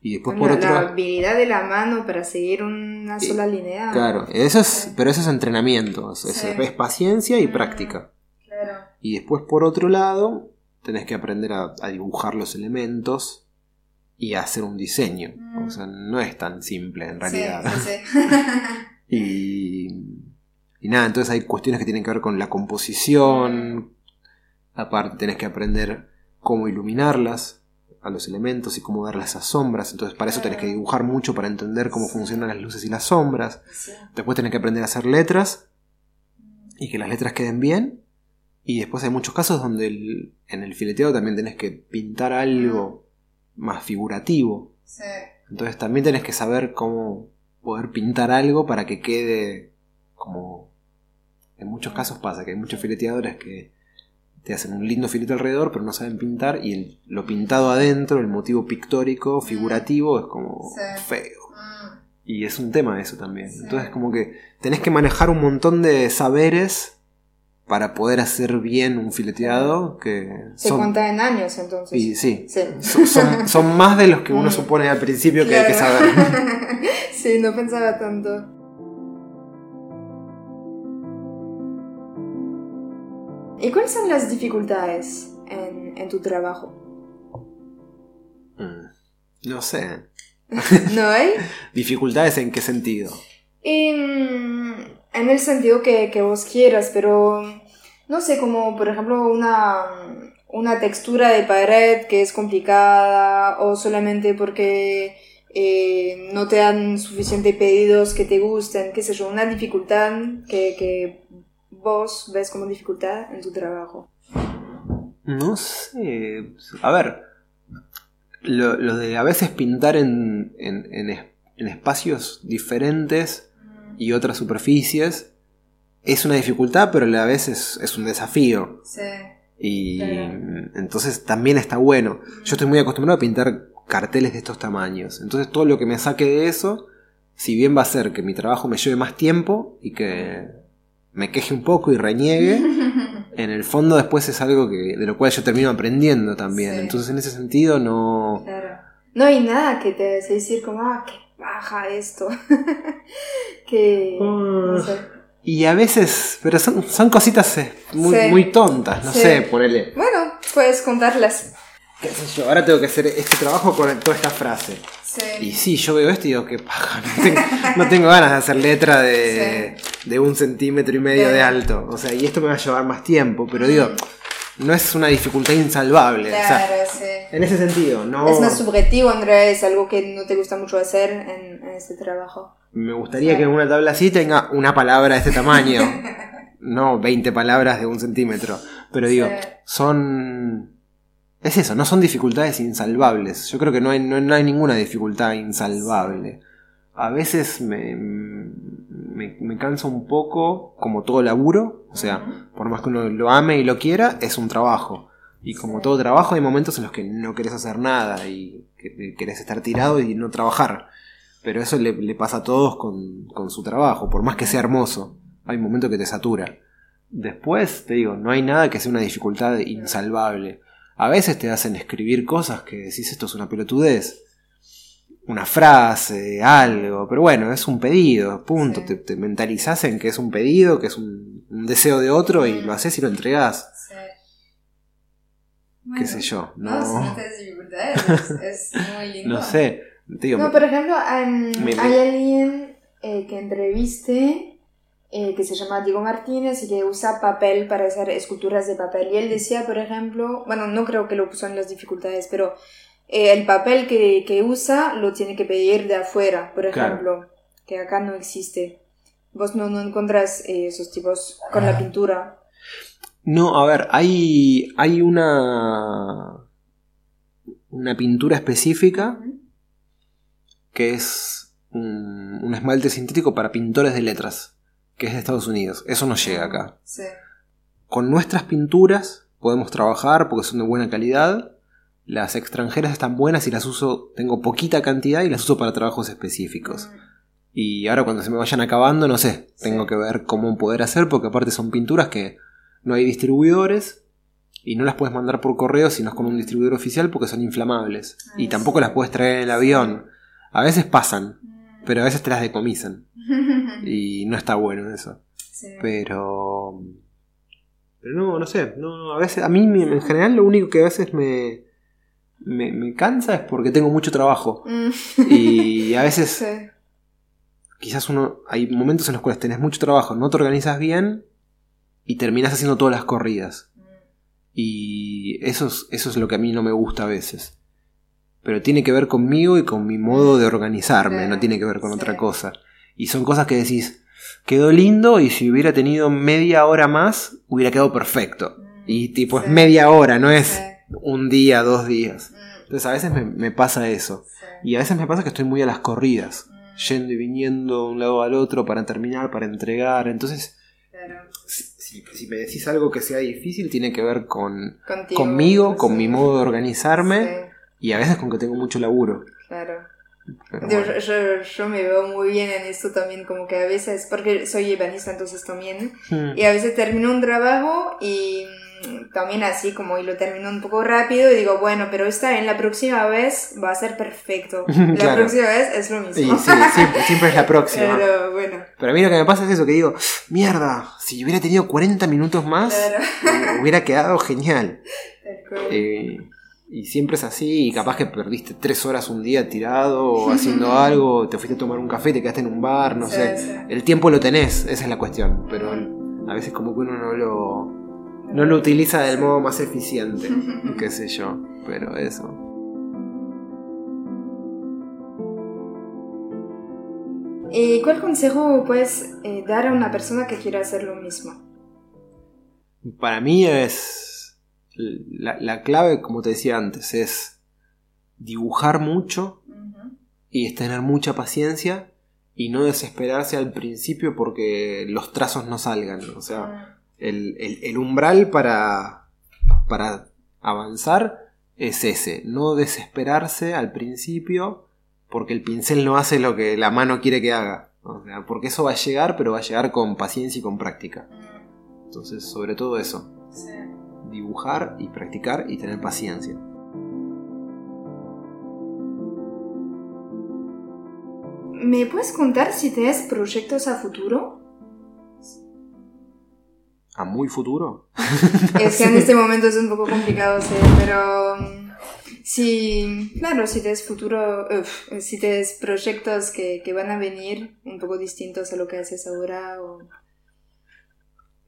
Speaker 1: Y después
Speaker 3: Bueno,
Speaker 1: por otro
Speaker 3: la habilidad de la mano para seguir una
Speaker 1: Sí,
Speaker 3: sola línea.
Speaker 1: Claro, eso es,
Speaker 3: Sí.
Speaker 1: pero eso es entrenamiento, es, es-
Speaker 3: Sí.
Speaker 1: es paciencia y
Speaker 3: Mm.
Speaker 1: práctica.
Speaker 3: Claro.
Speaker 1: Y después por otro lado, tenés que aprender a, a dibujar los elementos y a hacer un diseño.
Speaker 3: Mm.
Speaker 1: O sea, no es tan simple en realidad.
Speaker 3: Sí,
Speaker 1: y, y nada, entonces hay cuestiones que tienen que ver con la composición. Aparte tenés que aprender cómo iluminarlas a los elementos y cómo darles esas sombras. Entonces para eso tenés que dibujar mucho para entender cómo funcionan las luces y las sombras. Después tenés que aprender a hacer letras y que las letras queden bien. Y después hay muchos casos donde el- en el fileteo también tenés que pintar algo más figurativo.
Speaker 3: Sí.
Speaker 1: Entonces también tenés que saber cómo poder pintar algo para que quede como... En muchos casos pasa que hay muchos fileteadores que te hacen un lindo filete alrededor pero no saben pintar y el- lo pintado adentro, el motivo pictórico, figurativo, es como
Speaker 3: Sí.
Speaker 1: feo.
Speaker 3: Mm.
Speaker 1: Y es un tema eso también.
Speaker 3: Sí.
Speaker 1: Entonces como que tenés que manejar un montón de saberes para poder hacer bien un fileteado que
Speaker 3: Se
Speaker 1: son...
Speaker 3: cuenta en años entonces.
Speaker 1: Y sí,
Speaker 3: Sí.
Speaker 1: son, son- son más de los que uno supone al principio que hay que saber.
Speaker 3: sí, no pensaba tanto. ¿Y cuáles son las dificultades en, en tu trabajo?
Speaker 1: Mm, No sé.
Speaker 3: ¿No hay?
Speaker 1: ¿Dificultades en qué sentido?
Speaker 3: En el sentido que, que vos quieras, pero no sé, como por ejemplo una, una textura de pared que es complicada o solamente porque eh, no te dan suficientes pedidos que te gusten, qué sé yo, una dificultad que, que vos ves como dificultad en tu trabajo.
Speaker 1: No sé. A ver. Lo, lo de a veces pintar en, en, en es- en espacios diferentes y otras superficies es una dificultad, pero a la vez es, es un desafío.
Speaker 3: Sí.
Speaker 1: Y
Speaker 3: Claro.
Speaker 1: entonces también está bueno. Yo estoy muy acostumbrado a pintar carteles de estos tamaños. Entonces todo lo que me saque de eso, si bien va a ser que mi trabajo me lleve más tiempo y que me queje un poco y reniegue, en el fondo después es algo que, de lo cual yo termino aprendiendo también.
Speaker 3: Sí.
Speaker 1: Entonces en ese sentido no...
Speaker 3: Claro. No hay nada que te hace decir como, ah, qué baja esto. que... No sé.
Speaker 1: Y a veces, pero son, son cositas eh, muy,
Speaker 3: Sí.
Speaker 1: muy tontas, no
Speaker 3: Sí.
Speaker 1: sé, ponele.
Speaker 3: Bueno, Puedes contarlas.
Speaker 1: ¿Qué sé yo? Ahora tengo que hacer este trabajo con toda esta frase.
Speaker 3: Sí.
Speaker 1: Y sí, yo veo esto y digo, qué paja, no tengo, no tengo ganas de hacer letra de, de un centímetro y medio
Speaker 3: De-
Speaker 1: de alto. O sea, y esto me va a llevar más tiempo, pero digo, no es una dificultad insalvable. o sea,
Speaker 3: Claro, sí.
Speaker 1: en ese sentido, no.
Speaker 3: Es más subjetivo, Andrea, es algo que no te gusta mucho hacer en, en este trabajo.
Speaker 1: Me gustaría que en una tabla así tenga una palabra de este tamaño. no 20 palabras de un centímetro. Pero digo, son. Es eso, no son dificultades insalvables. Yo creo que no hay, no, no hay ninguna dificultad insalvable. A veces me, me, me cansa un poco, como todo laburo. O sea, por más que uno lo ame y lo quiera, es un trabajo. Y como todo trabajo, hay momentos en los que no querés hacer nada y que querés estar tirado y no trabajar. Pero eso le, le pasa a todos con, con su trabajo, por más que sea hermoso. Hay momentos que te satura. Después, te digo, no hay nada que sea una dificultad insalvable. A veces te hacen escribir cosas que decís esto es una pelotudez. Una frase, algo. Pero bueno, es un pedido, punto.
Speaker 3: Sí.
Speaker 1: Te, te mentalizás en que es un pedido, que es un, un deseo de otro y lo haces y lo entregás.
Speaker 3: Sí.
Speaker 1: Qué sé yo.
Speaker 3: No,
Speaker 1: No,
Speaker 3: dificultades, es, es muy lindo.
Speaker 1: no sé. Digo,
Speaker 3: No, por ejemplo, em, hay alguien eh, que entrevisté eh, que se llama Diego Martínez y que usa papel para hacer esculturas de papel. Y él decía, por ejemplo, bueno, no creo que lo puso en las dificultades, pero eh, el papel que, que usa lo tiene que pedir de afuera, por
Speaker 1: Claro.
Speaker 3: ejemplo, que acá no existe. Vos no, no encontrás eh, esos tipos con la pintura.
Speaker 1: No, a ver, hay, hay una, una pintura específica que es un, un esmalte sintético para pintores de letras, que es de Estados Unidos. Eso no llega acá.
Speaker 3: Sí.
Speaker 1: Con nuestras pinturas podemos trabajar porque son de buena calidad. Las extranjeras están buenas y las uso, tengo poquita cantidad y las uso para trabajos específicos. Y ahora cuando se me vayan acabando, no sé, tengo
Speaker 3: Sí.
Speaker 1: que ver cómo poder hacer, porque aparte son pinturas que no hay distribuidores y no las puedes mandar por correo si no es con un distribuidor oficial porque son inflamables.
Speaker 3: Ah,
Speaker 1: y tampoco
Speaker 3: sí.
Speaker 1: las puedes traer en el avión. A veces pasan, pero a veces te las decomisan. Y no está bueno eso.
Speaker 3: Sí.
Speaker 1: Pero... Pero no, no sé. No, no, a veces, a mí en general lo único que a veces me, me, me cansa es porque tengo mucho trabajo.
Speaker 3: Mm.
Speaker 1: Y a veces
Speaker 3: Sí.
Speaker 1: quizás uno hay momentos en los cuales tenés mucho trabajo, no te organizas bien y terminás haciendo todas las corridas. Y eso es, eso es lo que a mí no me gusta a veces. Pero tiene que ver conmigo y con mi modo de organizarme, no tiene que ver con otra cosa. Y son cosas que decís, quedó lindo y si hubiera tenido media hora más, hubiera quedado perfecto. Y tipo, es media hora, no es
Speaker 3: Sí.
Speaker 1: un día, dos días.
Speaker 3: Mm.
Speaker 1: Entonces a veces me, me pasa eso.
Speaker 3: Sí.
Speaker 1: Y a veces me pasa que estoy muy a las corridas,
Speaker 3: Mm.
Speaker 1: yendo y viniendo de un lado al otro para terminar, para entregar. Entonces,
Speaker 3: Claro.
Speaker 1: si, si- si me decís algo que sea difícil, tiene que ver con
Speaker 3: Contigo,
Speaker 1: conmigo, con mi modo de organizarme y a veces con que tengo mucho laburo.
Speaker 3: claro.
Speaker 1: Pero
Speaker 3: Yo,
Speaker 1: bueno.
Speaker 3: yo, yo me veo muy bien en esto también, como que a veces, porque soy ebanista entonces también,
Speaker 1: Hmm.
Speaker 3: y a veces termino un trabajo y mm, también así como y lo termino un poco rápido y digo, bueno, pero esta en la próxima vez va a ser perfecto. La
Speaker 1: Claro.
Speaker 3: próxima vez es lo mismo.
Speaker 1: sí, siempre, siempre es la próxima.
Speaker 3: Pero bueno,
Speaker 1: Pero a mí lo que me pasa es eso, que digo, mierda, si hubiera tenido 40 minutos más,
Speaker 3: claro.
Speaker 1: hubiera quedado genial. Eh, y siempre es así, y capaz que perdiste tres horas un día tirado o haciendo algo, te fuiste a tomar un café, te quedaste en un bar, no
Speaker 3: Sí,
Speaker 1: sé.
Speaker 3: sí.
Speaker 1: El tiempo lo tenés, esa es la cuestión, pero a veces como que uno no lo, no lo utiliza del modo más eficiente, qué sé yo, pero eso.
Speaker 3: ¿Y cuál consejo puedes eh, dar a una persona que quiera hacer lo mismo?
Speaker 1: Para mí es la, la clave, como te decía antes, es dibujar mucho y es tener mucha paciencia y no desesperarse al principio porque los trazos no salgan. O sea, el, el- el umbral para, para avanzar es ese, no desesperarse al principio porque el pincel no hace lo que la mano quiere que haga. O sea, porque eso va a llegar, pero va a llegar con paciencia y con práctica. Entonces, sobre todo eso,
Speaker 3: Sí.
Speaker 1: Dibujar y practicar y tener paciencia.
Speaker 3: ¿Me puedes contar si tienes proyectos a futuro?
Speaker 1: ¿A muy futuro?
Speaker 2: es que en este momento es un poco complicado, sí, pero mm, sí, claro, si tienes futuro, si tienes proyectos que, que, van a venir un poco distintos a lo que haces ahora. O...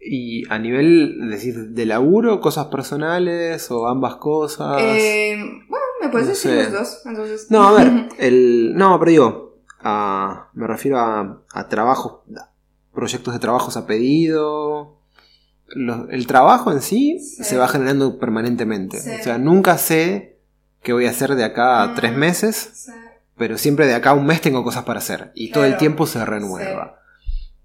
Speaker 1: ¿Y a nivel, decir, de laburo, cosas personales o ambas cosas?
Speaker 2: Eh, bueno, me puedes decir los dos. Entonces...
Speaker 1: No, a ver, el, no, pero digo, a, me refiero a, a trabajos, proyectos de trabajos a pedido. el trabajo en sí, se va generando permanentemente. O sea, nunca sé qué voy a hacer de acá a tres meses, pero siempre de acá a un mes tengo cosas para hacer. Y todo el tiempo se renueva.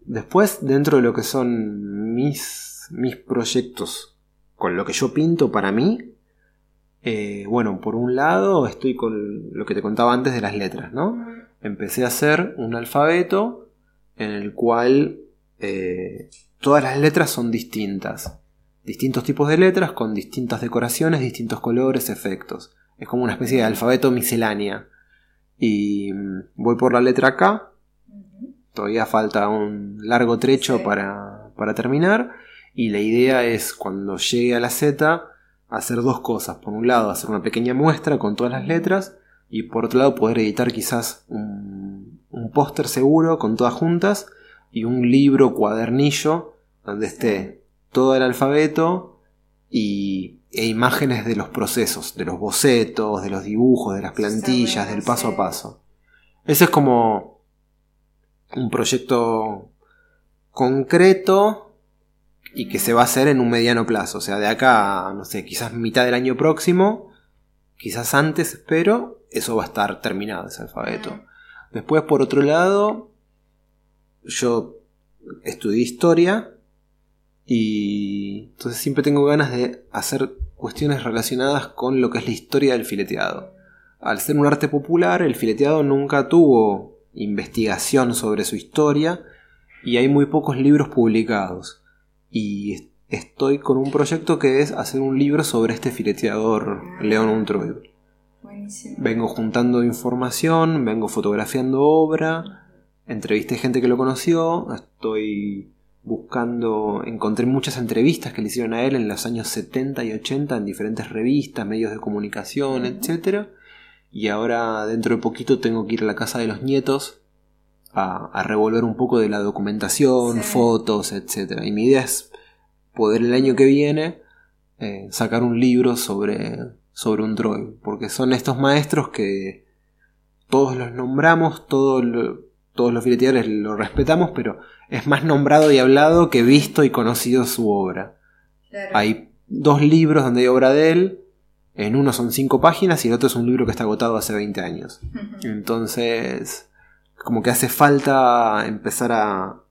Speaker 1: Después, dentro de lo que son mis, mis proyectos, con lo que yo pinto para mí, eh, bueno, por un lado estoy con lo que te contaba antes de las letras, ¿no? Empecé a hacer un alfabeto en el cual eh, todas las letras son distintas. Distintos tipos de letras con distintas decoraciones, distintos colores, efectos. Es como una especie de alfabeto miscelánea. Y mm, voy por la letra K. Todavía falta un largo trecho para, para terminar. Y la idea es cuando llegue a la Z hacer dos cosas. Por un lado, hacer una pequeña muestra con todas las letras. Y por otro lado, poder editar quizás un, un póster seguro con todas juntas y un libro cuadernillo donde esté todo el alfabeto y, e imágenes de los procesos, de los bocetos, de los dibujos, de las plantillas, del paso a paso. Ese es como un proyecto concreto y que se va a hacer en un mediano plazo, o sea, de acá, no sé, quizás mitad del año próximo, quizás antes, espero, eso va a estar terminado ese alfabeto. Después, por otro lado, yo estudié historia y entonces siempre tengo ganas de hacer cuestiones relacionadas con lo que es la historia del fileteado. Al ser un arte popular, el fileteado nunca tuvo investigación sobre su historia y hay muy pocos libros publicados. Y estoy con un proyecto que es hacer un libro sobre este fileteador León Untroid. Vengo juntando información, vengo fotografiando obra entrevisté gente que lo conoció, estoy buscando, encontré muchas entrevistas que le hicieron a él en los años 70 y 80 en diferentes revistas, medios de comunicación, etc. Y ahora dentro de poquito tengo que ir a la casa de los nietos a, revolver un poco de la documentación, fotos, etc. Y mi idea es poder el año que viene eh, sacar un libro sobre, sobre un droid, porque son estos maestros que todos los nombramos, todos todos los fileteadores lo respetamos, pero es más nombrado y hablado que visto y conocido su obra. Hay dos libros donde hay obra de él, en uno son cinco páginas y el otro es un libro que está agotado hace 20 años. Entonces, como que hace falta empezar a,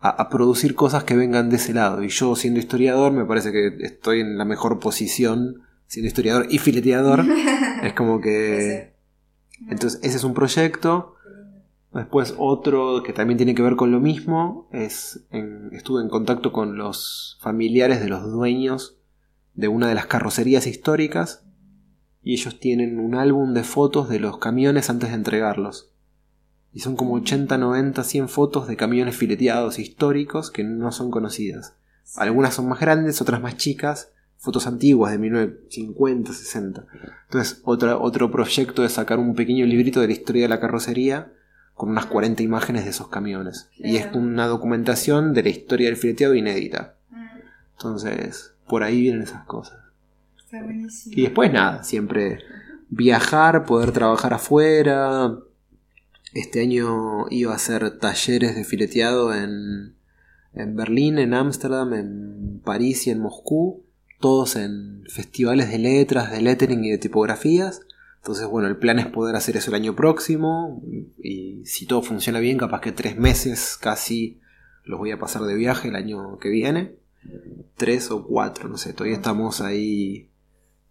Speaker 1: a, producir cosas que vengan de ese lado. Y yo, siendo historiador, me parece que estoy en la mejor posición, siendo historiador y fileteador. es como que... Entonces, ese es un proyecto. Después otro que también tiene que ver con lo mismo es estuve en contacto con los familiares de los dueños de una de las carrocerías históricas y ellos tienen un álbum de fotos de los camiones antes de entregarlos. Y son como 80, 90, 100 fotos de camiones fileteados históricos que no son conocidas. Algunas son más grandes, otras más chicas, fotos antiguas de 1950, 60. Entonces, otra, otro proyecto es sacar un pequeño librito de la historia de la carrocería con unas 40 imágenes de esos camiones. Y es una documentación de la historia del fileteado inédita. Mm. Entonces, por ahí vienen esas cosas. Y después nada, siempre viajar, poder trabajar afuera. Este año iba a hacer talleres de fileteado en, en Berlín, en Ámsterdam, en París y en Moscú. Todos en festivales de letras, de lettering y de tipografías. Entonces, bueno, el plan es poder hacer eso el año próximo y si todo funciona bien, capaz que tres meses casi los voy a pasar de viaje el año que viene. Tres o cuatro, no sé, todavía estamos ahí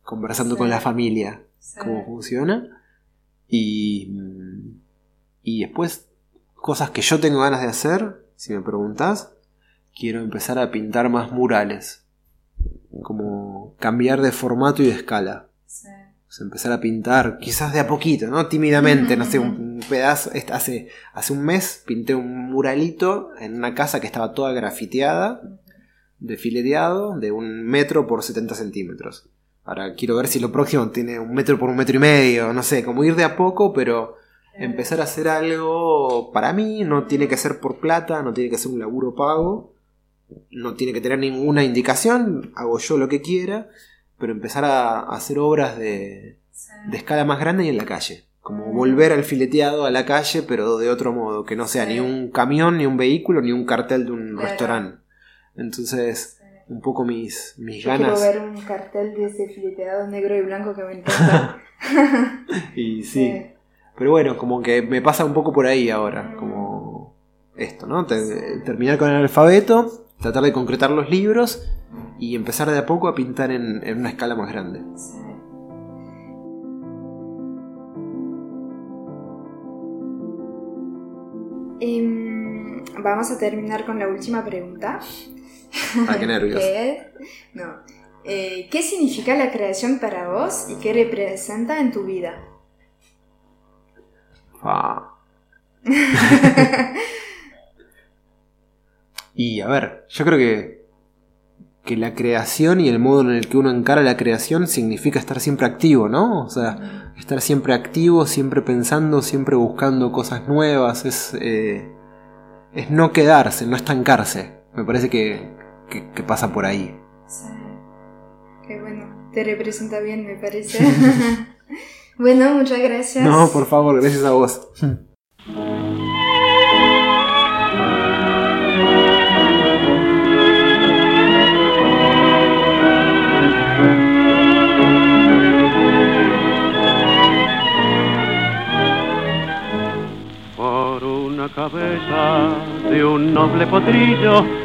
Speaker 1: conversando con la familia cómo funciona. Y, y después, cosas que yo tengo ganas de hacer, si me preguntas, quiero empezar a pintar más murales. Como cambiar de formato y de escala empezar a pintar, quizás de a poquito, ¿no? Tímidamente, no sé, un pedazo. Hace, hace un mes pinté un muralito en una casa que estaba toda grafiteada. De fileteado de un metro por 70 centímetros. Ahora quiero ver si lo próximo tiene un metro por un metro y medio, no sé, como ir de a poco, pero empezar a hacer algo para mí, no tiene que ser por plata, no tiene que ser un laburo pago, no tiene que tener ninguna indicación, hago yo lo que quiera, pero empezar a, hacer obras de, de escala más grande y en la calle. Como volver al fileteado a la calle, pero de otro modo, que no sea ni un camión, ni un vehículo, ni un cartel de un restaurante. Entonces, un poco mis, mis
Speaker 2: Yo
Speaker 1: ganas.
Speaker 2: Quiero ver un cartel de ese fileteado negro y blanco que me encanta.
Speaker 1: y sí. Pero bueno, como que me pasa un poco por ahí ahora, como esto, ¿no? terminar con el alfabeto, tratar de concretar los libros y empezar de a poco a pintar en, en una escala más grande.
Speaker 2: Em, vamos a terminar con la última pregunta.
Speaker 1: Ah, qué nervios.
Speaker 2: ¿Qué, no. Eh, ¿Qué significa la creación para vos y qué representa en tu vida?
Speaker 1: Ah. y a ver, yo creo que, que la creación y el modo en el que uno encara la creación significa estar siempre activo, ¿no? O sea, estar siempre activo, siempre pensando, siempre buscando cosas nuevas, es, eh, es no quedarse, no estancarse. Me parece que, que, que pasa por ahí.
Speaker 2: Sí. Qué bueno, te representa bien, me parece. bueno, muchas gracias.
Speaker 1: No, por favor, gracias a vos.
Speaker 4: Por una cabeza de un noble potrillo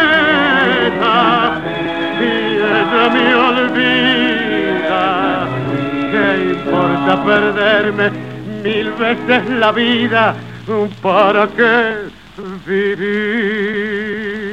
Speaker 4: me olvida. ¿Qué importa perderme mil veces la vida? ¿Para qué vivir?